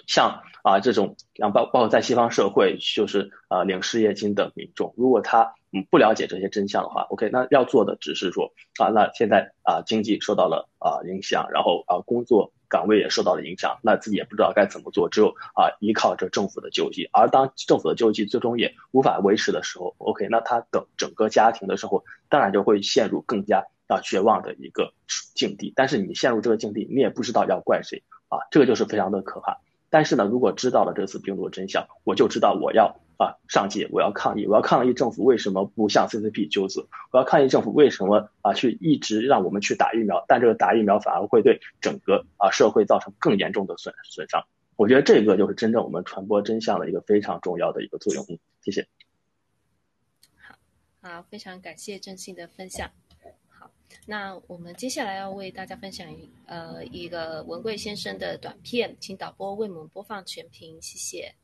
像啊这种，像包包括在西方社会，就是啊领失业金的民众，如果他嗯不了解这些真相的话，OK，那要做的只是说啊，那现在啊经济受到了啊影响，然后啊工作。岗位也受到了影响，那自己也不知道该怎么做，只有啊依靠着政府的救济。而当政府的救济最终也无法维持的时候，OK，那他的整个家庭的时候，当然就会陷入更加啊绝望的一个境地。但是你陷入这个境地，你也不知道要怪谁啊，这个就是非常的可怕。但是呢，如果知道了这次病毒的真相，我就知道我要。啊，上街！我要抗议！我要抗议政府为什么不向 CCP 救资？我要抗议政府为什么啊去一直让我们去打疫苗，但这个打疫苗反而会对整个啊社会造成更严重的损损伤。我觉得这个就是真正我们传播真相的一个非常重要的一个作用。谢谢。好，好，非常感谢郑信的分享。那我们接下来要为大家分享一呃一个文贵先生的短片，请导播为我们播放全屏，谢谢。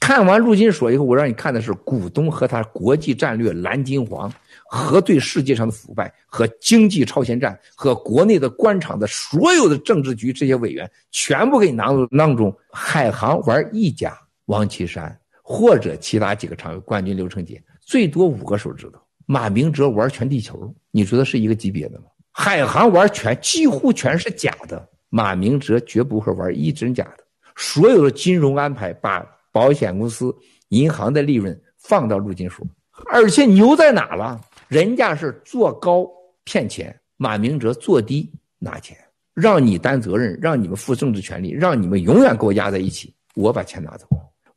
看完陆金所以后，我让你看的是股东和他国际战略蓝金黄和对世界上的腐败和经济超前战和国内的官场的所有的政治局这些委员全部给你囊中囊中。海航玩一家王岐山或者其他几个常委冠军刘成杰最多五个手指头。马明哲玩全地球，你觉得是一个级别的吗？海航玩全几乎全是假的，马明哲绝不会玩一真假的。所有的金融安排把。保险公司、银行的利润放到陆金所，而且牛在哪了？人家是做高骗钱，马明哲做低拿钱，让你担责任，让你们负政治权利，让你们永远给我压在一起，我把钱拿走。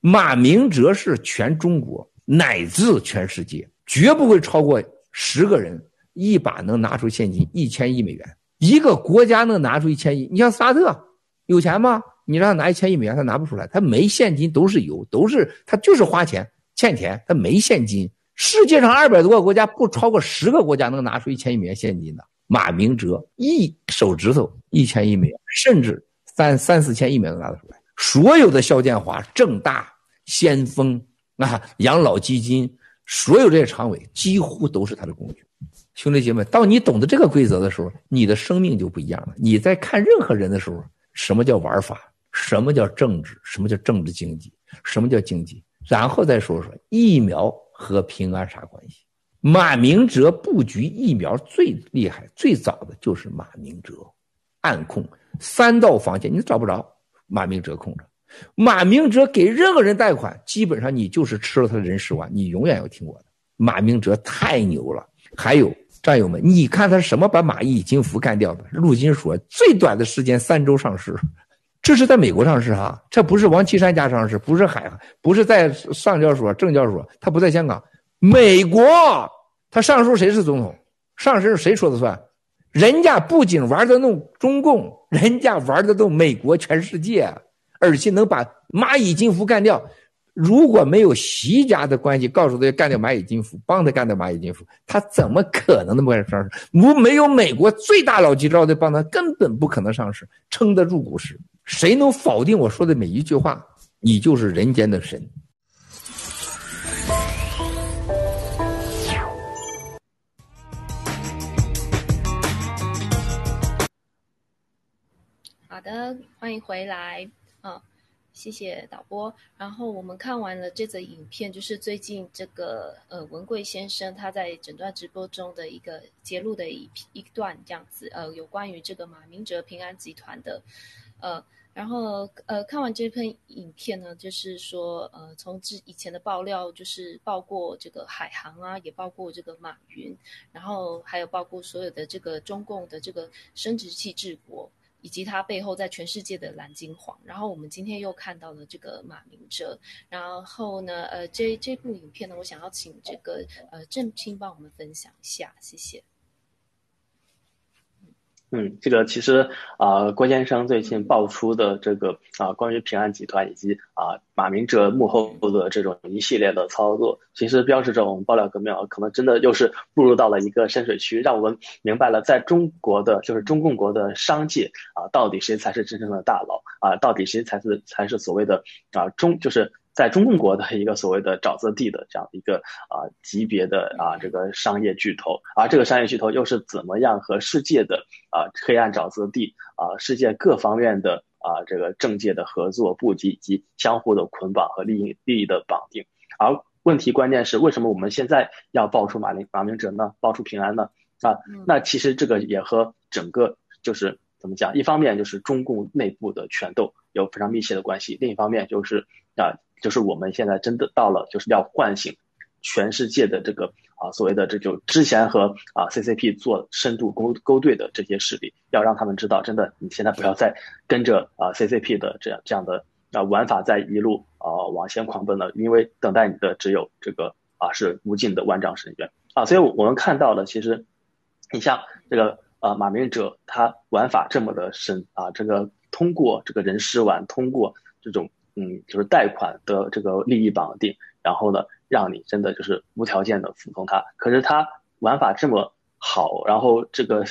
马明哲是全中国乃至全世界绝不会超过十个人一把能拿出现金一千亿美元，一个国家能拿出一千亿？你像萨特有钱吗？你让他拿一千亿美元，他拿不出来，他没现金，都是有，都是他就是花钱欠钱，他没现金。世界上二百多个国家，不超过十个国家能拿出一千亿美元现金的。马明哲一手指头一千亿美元，甚至三三四千亿美元都拿得出来。所有的肖建华、正大、先锋啊、养老基金，所有这些常委几乎都是他的工具。兄弟姐妹，当你懂得这个规则的时候，你的生命就不一样了。你在看任何人的时候，什么叫玩法？什么叫政治？什么叫政治经济？什么叫经济？然后再说说疫苗和平安啥关系？马明哲布局疫苗最厉害、最早的就是马明哲，暗控三道防线，你找不着。马明哲控着，马明哲给任何人贷款，基本上你就是吃了他的人十万，你永远要听我的。马明哲太牛了。还有战友们，你看他什么把蚂蚁金服干掉的？陆金所最短的时间三周上市，这是在美国上市哈，这不是王岐山家上市，不是海，不是在上交所、证交所，他不在香港，美国，他上市谁是总统？上市谁说的算？人家不仅玩得动中共，人家玩得动美国、全世界，而且能把蚂蚁金服干掉。如果没有习家的关系，告诉他要干掉蚂蚁金服，帮他干掉蚂蚁金服，他怎么可能那么快上市？如没有美国最大老机招的帮他，根本不可能上市，撑得住股市。谁能否定我说的每一句话？你就是人间的神。好的，欢迎回来。嗯。谢谢导播。然后我们看完了这则影片，就是最近这个呃文贵先生他在整段直播中的一个揭露的一一段这样子，呃，有关于这个马明哲平安集团的，呃，然后呃看完这篇影片呢，就是说呃从之以前的爆料，就是报过这个海航啊，也包括这个马云，然后还有包括所有的这个中共的这个生殖器治国。以及他背后在全世界的蓝金黄，然后我们今天又看到了这个马明哲，然后呢，呃，这这部影片呢，我想要请这个呃郑清帮我们分享一下，谢谢。嗯，这个其实啊，郭先生最近爆出的这个啊，关于平安集团以及啊马明哲幕后的这种一系列的操作，其实标志着我们爆料革命啊，可能真的又是步入到了一个深水区，让我们明白了在中国的就是中共国的商界啊，到底谁才是真正的大佬啊，到底谁才是才是所谓的啊中就是。在中共国的一个所谓的沼泽地的这样一个啊级别的啊这个商业巨头，而这个商业巨头又是怎么样和世界的啊黑暗沼泽地啊世界各方面的啊这个政界的合作布局以及相互的捆绑和利益利益的绑定？而问题关键是为什么我们现在要爆出马林马明哲呢？爆出平安呢？啊，那其实这个也和整个就是怎么讲？一方面就是中共内部的权斗有非常密切的关系，另一方面就是啊。就是我们现在真的到了，就是要唤醒全世界的这个啊所谓的这就之前和啊 CCP 做深度勾勾兑的这些势力，要让他们知道，真的你现在不要再跟着啊 CCP 的这样这样的啊玩法在一路啊往前狂奔了，因为等待你的只有这个啊是无尽的万丈深渊啊。所以我们看到了，其实你像这个啊马明哲他玩法这么的深啊，这个通过这个人尸玩，通过这种。嗯，就是贷款的这个利益绑定，然后呢，让你真的就是无条件的服从他。可是他玩法这么好，然后这个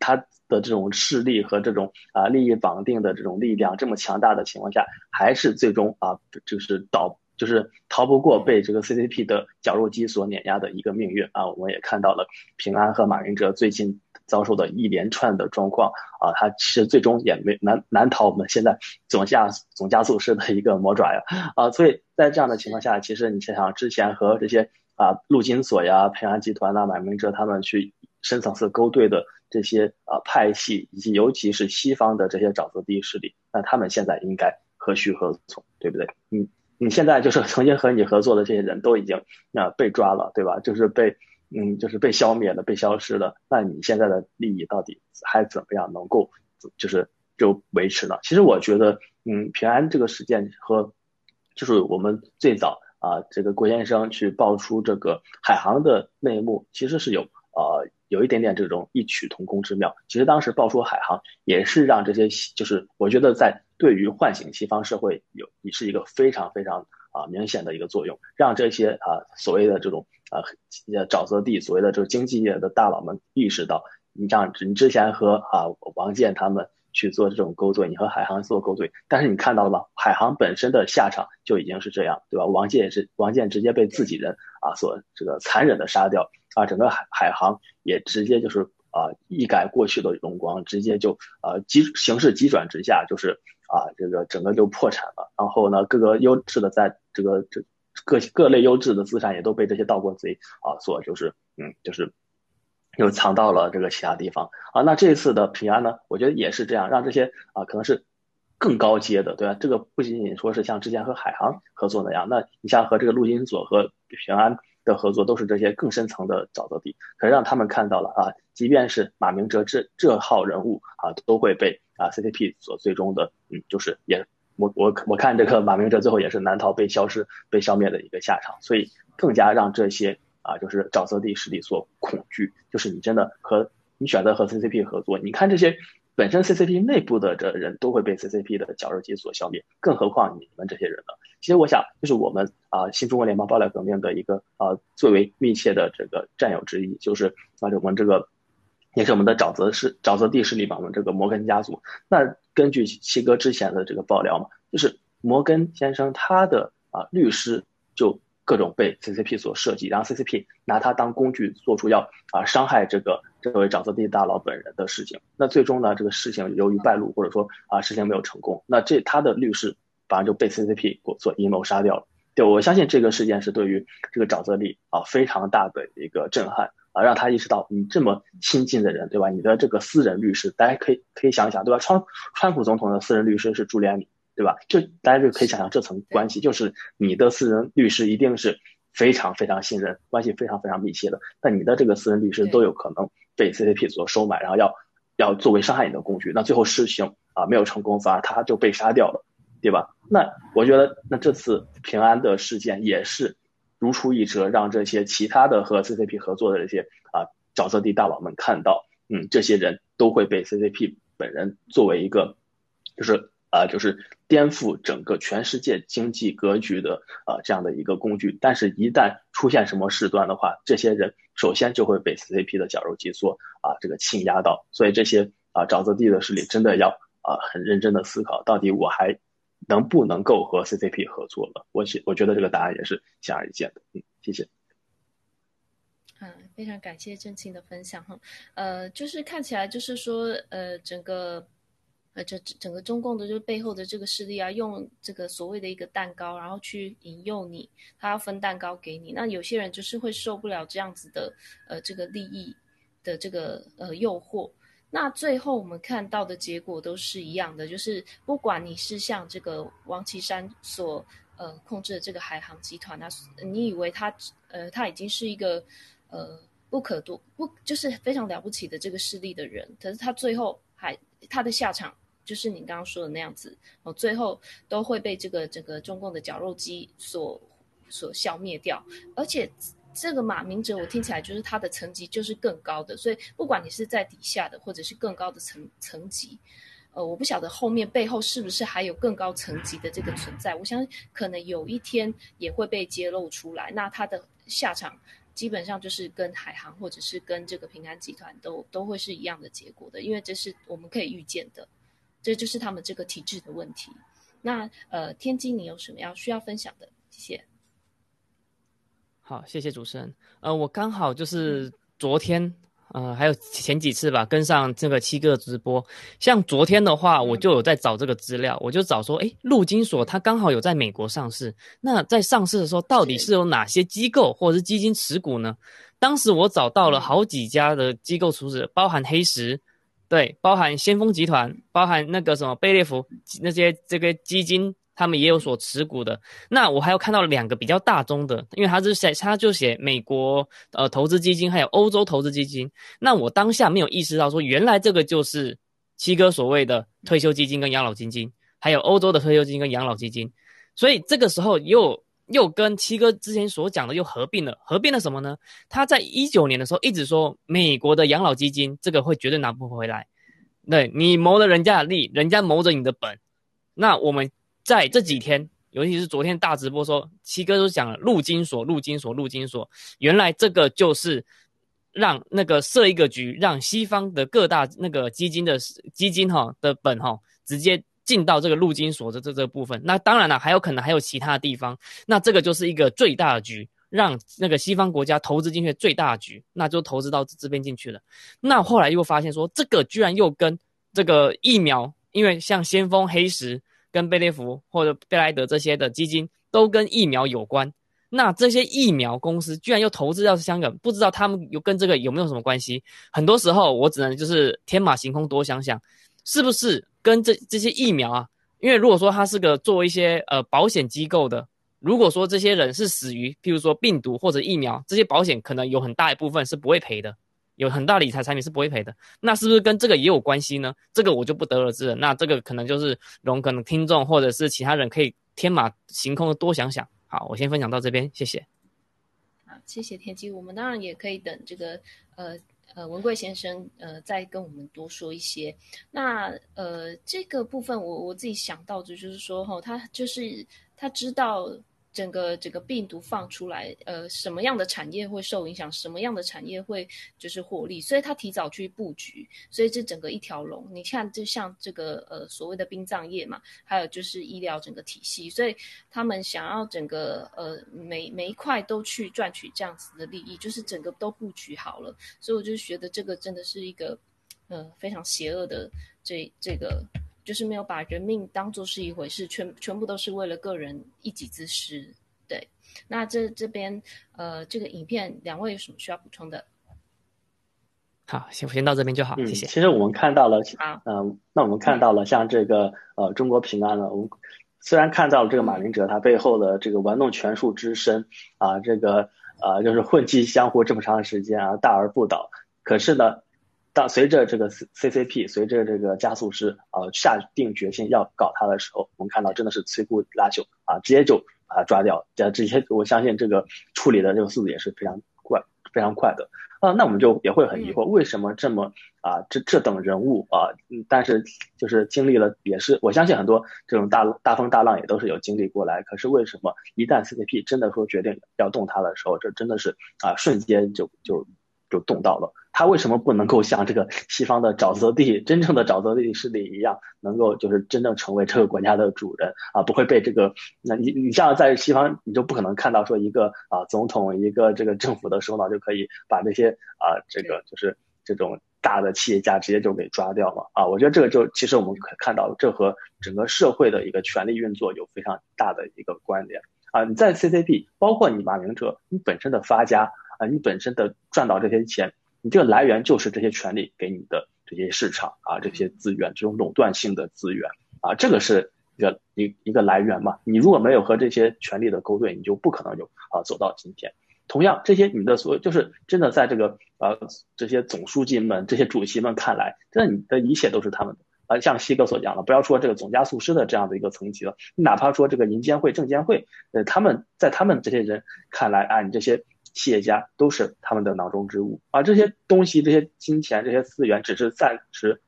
他的这种势力和这种啊利益绑定的这种力量这么强大的情况下，还是最终啊就是倒就是逃不过被这个 CCP 的绞肉机所碾压的一个命运啊。我们也看到了平安和马云哲最近。遭受的一连串的状况啊，它其实最终也没难难逃我们现在总加总加速式的一个魔爪呀啊，所以在这样的情况下，其实你想想之前和这些啊陆金所呀、平安集团呐、满明哲他们去深层次勾兑的这些啊派系，以及尤其是西方的这些沼泽地势力，那他们现在应该何去何从，对不对？你你现在就是 [laughs] 曾经和你合作的这些人都已经啊被抓了，对吧？就是被。嗯，就是被消灭了，被消失了。那你现在的利益到底还怎么样能够就是就维持呢？其实我觉得，嗯，平安这个事件和就是我们最早啊，这个郭先生去爆出这个海航的内幕，其实是有呃有一点点这种异曲同工之妙。其实当时爆出海航也是让这些，就是我觉得在对于唤醒西方社会有也是一个非常非常啊明显的一个作用，让这些啊所谓的这种啊沼泽地所谓的这个经济界的大佬们意识到，你像你之前和啊王健他们。去做这种勾兑，你和海航做勾兑，但是你看到了吗？海航本身的下场就已经是这样，对吧？王健也是，王健直接被自己人啊所这个残忍的杀掉啊，整个海海航也直接就是啊一改过去的荣光，直接就啊急形势急转直下，就是啊这个整个就破产了。然后呢，各个优质的在这个这各各类优质的资产也都被这些盗国贼啊所就是嗯就是。又藏到了这个其他地方啊，那这次的平安呢，我觉得也是这样，让这些啊可能是更高阶的，对吧？这个不仅仅说是像之前和海航合作那样，那你像和这个陆金所和平安的合作，都是这些更深层的沼泽地，可是让他们看到了啊，即便是马明哲这这号人物啊，都会被啊 CCP 所最终的嗯，就是也我我我看这个马明哲最后也是难逃被消失、被消灭的一个下场，所以更加让这些。啊，就是沼泽地势力所恐惧，就是你真的和你选择和 CCP 合作，你看这些本身 CCP 内部的这人都会被 CCP 的绞肉机所消灭，更何况你们这些人呢？其实我想，就是我们啊新中国联邦爆料革命的一个啊最为密切的这个战友之一，就是啊我们这个也是我们的沼泽势沼泽地势力吧，我们这个摩根家族。那根据七哥之前的这个爆料嘛，就是摩根先生他的啊律师就。各种被 CCP 所设计，然后 CCP 拿它当工具，做出要啊伤害这个这位沼泽地大佬本人的事情。那最终呢，这个事情由于败露，或者说啊事情没有成功，那这他的律师反而就被 CCP 所阴谋杀掉了。对我相信这个事件是对于这个沼泽地啊非常大的一个震撼啊，让他意识到你这么亲近的人，对吧？你的这个私人律师，大家可以可以想一想，对吧？川川普总统的私人律师是朱利安尼。对吧？就大家就可以想象这层关系，就是你的私人律师一定是非常非常信任，关系非常非常密切的。那你的这个私人律师都有可能被 CCP 所收买，然后要要作为伤害你的工具。那最后事情啊没有成功，反而他就被杀掉了，对吧？那我觉得，那这次平安的事件也是如出一辙，让这些其他的和 CCP 合作的这些啊沼泽地大佬们看到，嗯，这些人都会被 CCP 本人作为一个就是。啊，就是颠覆整个全世界经济格局的啊这样的一个工具，但是，一旦出现什么事端的话，这些人首先就会被 CCP 的绞肉机所啊这个倾压到，所以这些啊沼泽地的势力真的要啊很认真的思考，到底我还能不能够和 CCP 合作了？我觉我觉得这个答案也是显而易见的。嗯，谢谢。嗯，非常感谢郑清的分享哈。呃，就是看起来就是说呃整个。呃，这整个中共的就背后的这个势力啊，用这个所谓的一个蛋糕，然后去引诱你，他要分蛋糕给你。那有些人就是会受不了这样子的呃这个利益的这个呃诱惑。那最后我们看到的结果都是一样的，就是不管你是像这个王岐山所呃控制的这个海航集团啊，你以为他呃他已经是一个呃不可多不就是非常了不起的这个势力的人，可是他最后还他的下场。就是你刚刚说的那样子，哦，最后都会被这个整个中共的绞肉机所所消灭掉。而且这个马明哲，我听起来就是他的层级就是更高的，所以不管你是在底下的，或者是更高的层层级，呃，我不晓得后面背后是不是还有更高层级的这个存在。我相信可能有一天也会被揭露出来，那他的下场基本上就是跟海航或者是跟这个平安集团都都会是一样的结果的，因为这是我们可以预见的。这就是他们这个体制的问题。那呃，天津，你有什么要需要分享的？谢谢。好，谢谢主持人。呃，我刚好就是昨天，呃，还有前几次吧，跟上这个七哥直播。像昨天的话，我就有在找这个资料，我就找说，哎，陆金所它刚好有在美国上市。那在上市的时候，到底是有哪些机构或者是基金持股呢？当时我找到了好几家的机构出资，包含黑石。对，包含先锋集团，包含那个什么贝列福那些这个基金，他们也有所持股的。那我还有看到两个比较大宗的，因为他是写，他就写美国呃投资基金，还有欧洲投资基金。那我当下没有意识到说，原来这个就是七哥所谓的退休基金跟养老基金，还有欧洲的退休基金跟养老基金。所以这个时候又。又跟七哥之前所讲的又合并了，合并了什么呢？他在一九年的时候一直说美国的养老基金这个会绝对拿不回来，对你谋了人家的利，人家谋着你的本。那我们在这几天，尤其是昨天大直播说，七哥都讲了陆金所、陆金所、陆金所，原来这个就是让那个设一个局，让西方的各大那个基金的基金哈的本哈直接。进到这个陆金所的这这部分，那当然了，还有可能还有其他的地方，那这个就是一个最大的局，让那个西方国家投资进去最大的局，那就投资到这边进去了。那后来又发现说，这个居然又跟这个疫苗，因为像先锋、黑石、跟贝列福或者贝莱德这些的基金都跟疫苗有关，那这些疫苗公司居然又投资到香港，不知道他们有跟这个有没有什么关系？很多时候我只能就是天马行空多想想，是不是？跟这这些疫苗啊，因为如果说他是个做一些呃保险机构的，如果说这些人是死于，譬如说病毒或者疫苗，这些保险可能有很大一部分是不会赔的，有很大理财产品是不会赔的。那是不是跟这个也有关系呢？这个我就不得而知了。那这个可能就是容可能听众或者是其他人可以天马行空的多想想。好，我先分享到这边，谢谢。好，谢谢天机。我们当然也可以等这个呃。呃，文贵先生，呃，再跟我们多说一些。那呃，这个部分我我自己想到的，就是说，哈，他就是他知道。整个整个病毒放出来，呃，什么样的产业会受影响？什么样的产业会就是获利？所以他提早去布局，所以这整个一条龙，你看，就像这个呃所谓的殡葬业嘛，还有就是医疗整个体系，所以他们想要整个呃每每一块都去赚取这样子的利益，就是整个都布局好了。所以我就觉得这个真的是一个呃非常邪恶的这这个。就是没有把人命当做是一回事，全全部都是为了个人一己之私。对，那这这边呃，这个影片两位有什么需要补充的？好，先先到这边就好，谢谢。其实我们看到了，嗯，那我们看到了像这个呃中国平安呢，我们虽然看到了这个马林哲他背后的这个玩弄权术之深啊，这个呃就是混迹江湖这么长时间啊，大而不倒，可是呢。当随着这个 C C C P，随着这个加速师啊下定决心要搞他的时候，我们看到真的是摧枯拉朽啊，直接就把他抓掉。这这些我相信这个处理的这个速度也是非常快，非常快的啊。那我们就也会很疑惑，为什么这么啊这这等人物啊，但是就是经历了也是我相信很多这种大大风大浪也都是有经历过来，可是为什么一旦 C C P 真的说决定要动他的时候，这真的是啊瞬间就就。就动到了，他为什么不能够像这个西方的沼泽地真正的沼泽地势力一样，能够就是真正成为这个国家的主人啊？不会被这个，那你你像在西方，你就不可能看到说一个啊总统一个这个政府的首脑就可以把这些啊这个就是这种大的企业家直接就给抓掉了啊？我觉得这个就其实我们可看到，这和整个社会的一个权力运作有非常大的一个关联啊！你在 CCP，包括你马明哲，你本身的发家。啊，你本身的赚到这些钱，你这个来源就是这些权利给你的这些市场啊，这些资源，这种垄断性的资源啊，这个是一个一一个来源嘛。你如果没有和这些权利的勾兑，你就不可能有啊走到今天。同样，这些你的所有就是真的在这个呃这些总书记们、这些主席们看来，真的你的一切都是他们的啊。像西哥所讲的，不要说这个总加速师的这样的一个层级了，哪怕说这个银监会、证监会，呃，他们在他们这些人看来啊，你这些。企业家都是他们的囊中之物，而这些东西、这些金钱、这些资源，只是暂时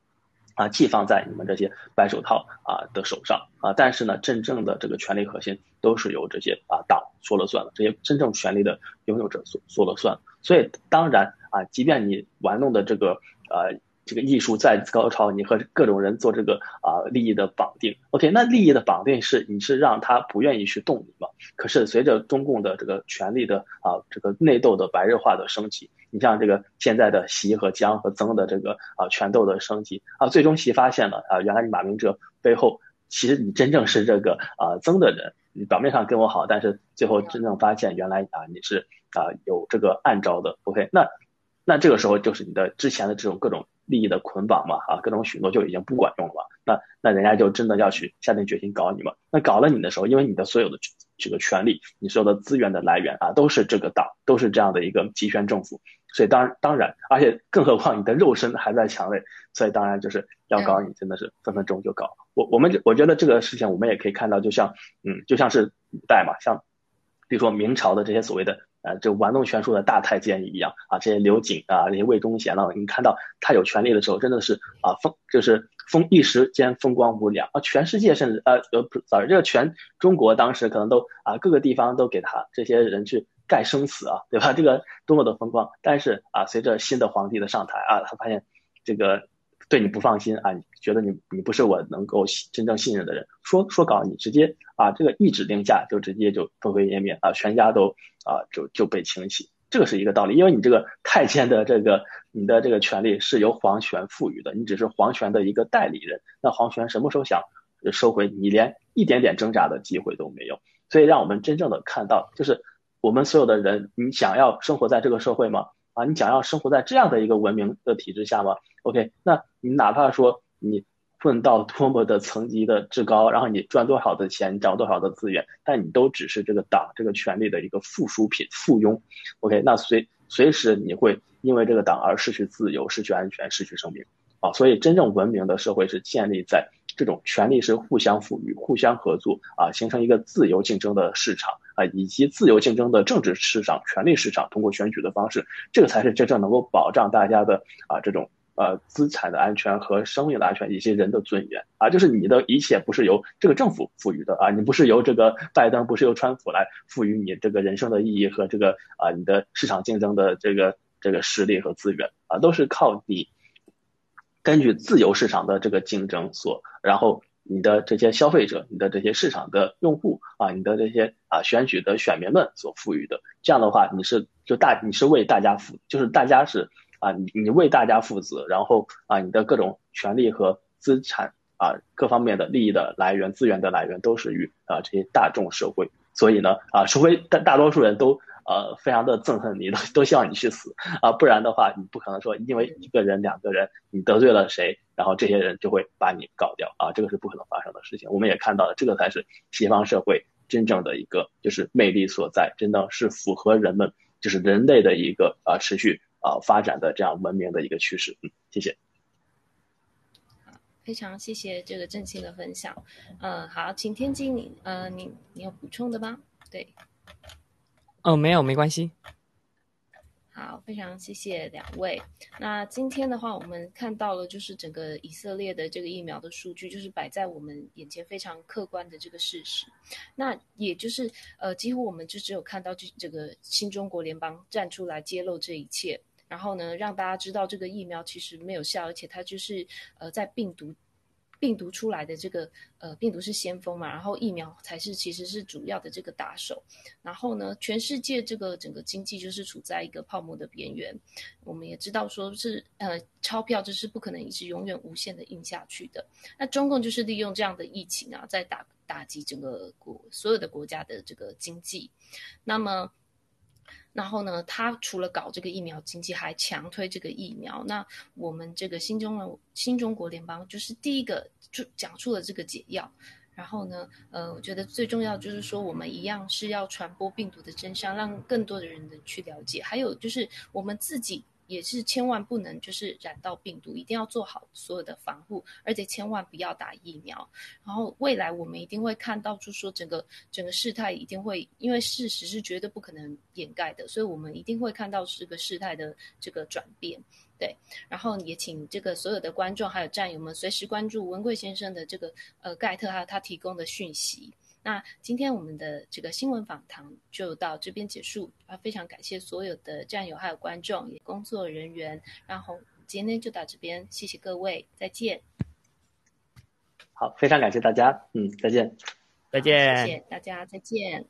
啊寄放在你们这些白手套啊的手上啊。但是呢，真正的这个权力核心都是由这些啊党说了算的，这些真正权力的拥有者说说了算。所以当然啊，即便你玩弄的这个呃。这个艺术再高超，你和各种人做这个啊利益的绑定，OK，那利益的绑定是你是让他不愿意去动你嘛？可是随着中共的这个权力的啊这个内斗的白热化的升级，你像这个现在的习和江和曾的这个啊权斗的升级啊，最终习发现了啊，原来你马明哲背后其实你真正是这个啊曾的人，你表面上跟我好，但是最后真正发现原来啊你是啊有这个暗招的，OK，那那这个时候就是你的之前的这种各种。利益的捆绑嘛，啊，各种许诺就已经不管用了嘛，那那人家就真的要去下定决心搞你嘛，那搞了你的时候，因为你的所有的这个权利，你所有的资源的来源啊，都是这个党，都是这样的一个集权政府，所以当当然，而且更何况你的肉身还在墙内，所以当然就是要搞你，真的是分分钟就搞。我我们我觉得这个事情我们也可以看到，就像嗯，就像是古代嘛，像比如说明朝的这些所谓的呃，就玩弄权术的大太监一样啊，这些刘瑾啊，这些魏忠贤了，你看到他有权利的时候，真的是啊风就是风一时间风光无两啊，全世界甚至呃呃不，sorry，这个全中国当时可能都啊各个地方都给他这些人去盖生死啊，对吧？这个多么的风光，但是啊，随着新的皇帝的上台啊，他发现这个。对你不放心啊，你觉得你你不是我能够真正信任的人，说说搞你直接啊这个一指令下就直接就灰飞烟灭啊，全家都啊就就被清洗，这个是一个道理，因为你这个太监的这个你的这个权利是由皇权赋予的，你只是皇权的一个代理人，那皇权什么时候想收回你，连一点点挣扎的机会都没有，所以让我们真正的看到，就是我们所有的人，你想要生活在这个社会吗？啊，你想要生活在这样的一个文明的体制下吗？OK，那你哪怕说你混到多么的层级的至高，然后你赚多少的钱，你掌多少的资源，但你都只是这个党这个权力的一个附属品、附庸。OK，那随随时你会因为这个党而失去自由、失去安全、失去生命。啊，所以真正文明的社会是建立在这种权力是互相赋予、互相合作啊，形成一个自由竞争的市场。啊，以及自由竞争的政治市场、权力市场，通过选举的方式，这个才是真正能够保障大家的啊这种呃资产的安全和生命的安全，以及人的尊严啊，就是你的一切不是由这个政府赋予的啊，你不是由这个拜登，不是由川普来赋予你这个人生的意义和这个啊你的市场竞争的这个这个实力和资源啊，都是靠你根据自由市场的这个竞争所，然后。你的这些消费者，你的这些市场的用户啊，你的这些啊选举的选民们所赋予的，这样的话，你是就大你是为大家负，就是大家是啊你你为大家负责，然后啊你的各种权利和资产啊各方面的利益的来源、资源的来源都是与啊这些大众社会，所以呢啊除非大大多数人都。呃，非常的憎恨你，都都希望你去死啊！不然的话，你不可能说因为一个人、两个人，你得罪了谁，然后这些人就会把你搞掉啊！这个是不可能发生的事情。我们也看到了，这个才是西方社会真正的一个就是魅力所在，真的是符合人们就是人类的一个啊持续啊发展的这样文明的一个趋势。嗯，谢谢。好，非常谢谢这个郑清的分享。嗯，好，请天津，你呃，你你有补充的吗？对。哦，没有，没关系。好，非常谢谢两位。那今天的话，我们看到了就是整个以色列的这个疫苗的数据，就是摆在我们眼前非常客观的这个事实。那也就是呃，几乎我们就只有看到这这个新中国联邦站出来揭露这一切，然后呢，让大家知道这个疫苗其实没有效，而且它就是呃在病毒。病毒出来的这个呃，病毒是先锋嘛，然后疫苗才是其实是主要的这个打手。然后呢，全世界这个整个经济就是处在一个泡沫的边缘。我们也知道说是呃，钞票就是不可能一直永远无限的印下去的。那中共就是利用这样的疫情啊，在打打击整个国所有的国家的这个经济。那么。然后呢，他除了搞这个疫苗经济，还强推这个疫苗。那我们这个新中新中国联邦就是第一个就讲出了这个解药。然后呢，呃，我觉得最重要就是说，我们一样是要传播病毒的真相，让更多的人能去了解。还有就是我们自己。也是千万不能就是染到病毒，一定要做好所有的防护，而且千万不要打疫苗。然后未来我们一定会看到，就说整个整个事态一定会，因为事实是绝对不可能掩盖的，所以我们一定会看到这个事态的这个转变。对，然后也请这个所有的观众还有战友们随时关注文贵先生的这个呃盖特还有他提供的讯息。那今天我们的这个新闻访谈就到这边结束啊！非常感谢所有的战友、还有观众、也工作人员。然后今天就到这边，谢谢各位，再见。好，非常感谢大家，嗯，再见，再见，谢谢大家，再见。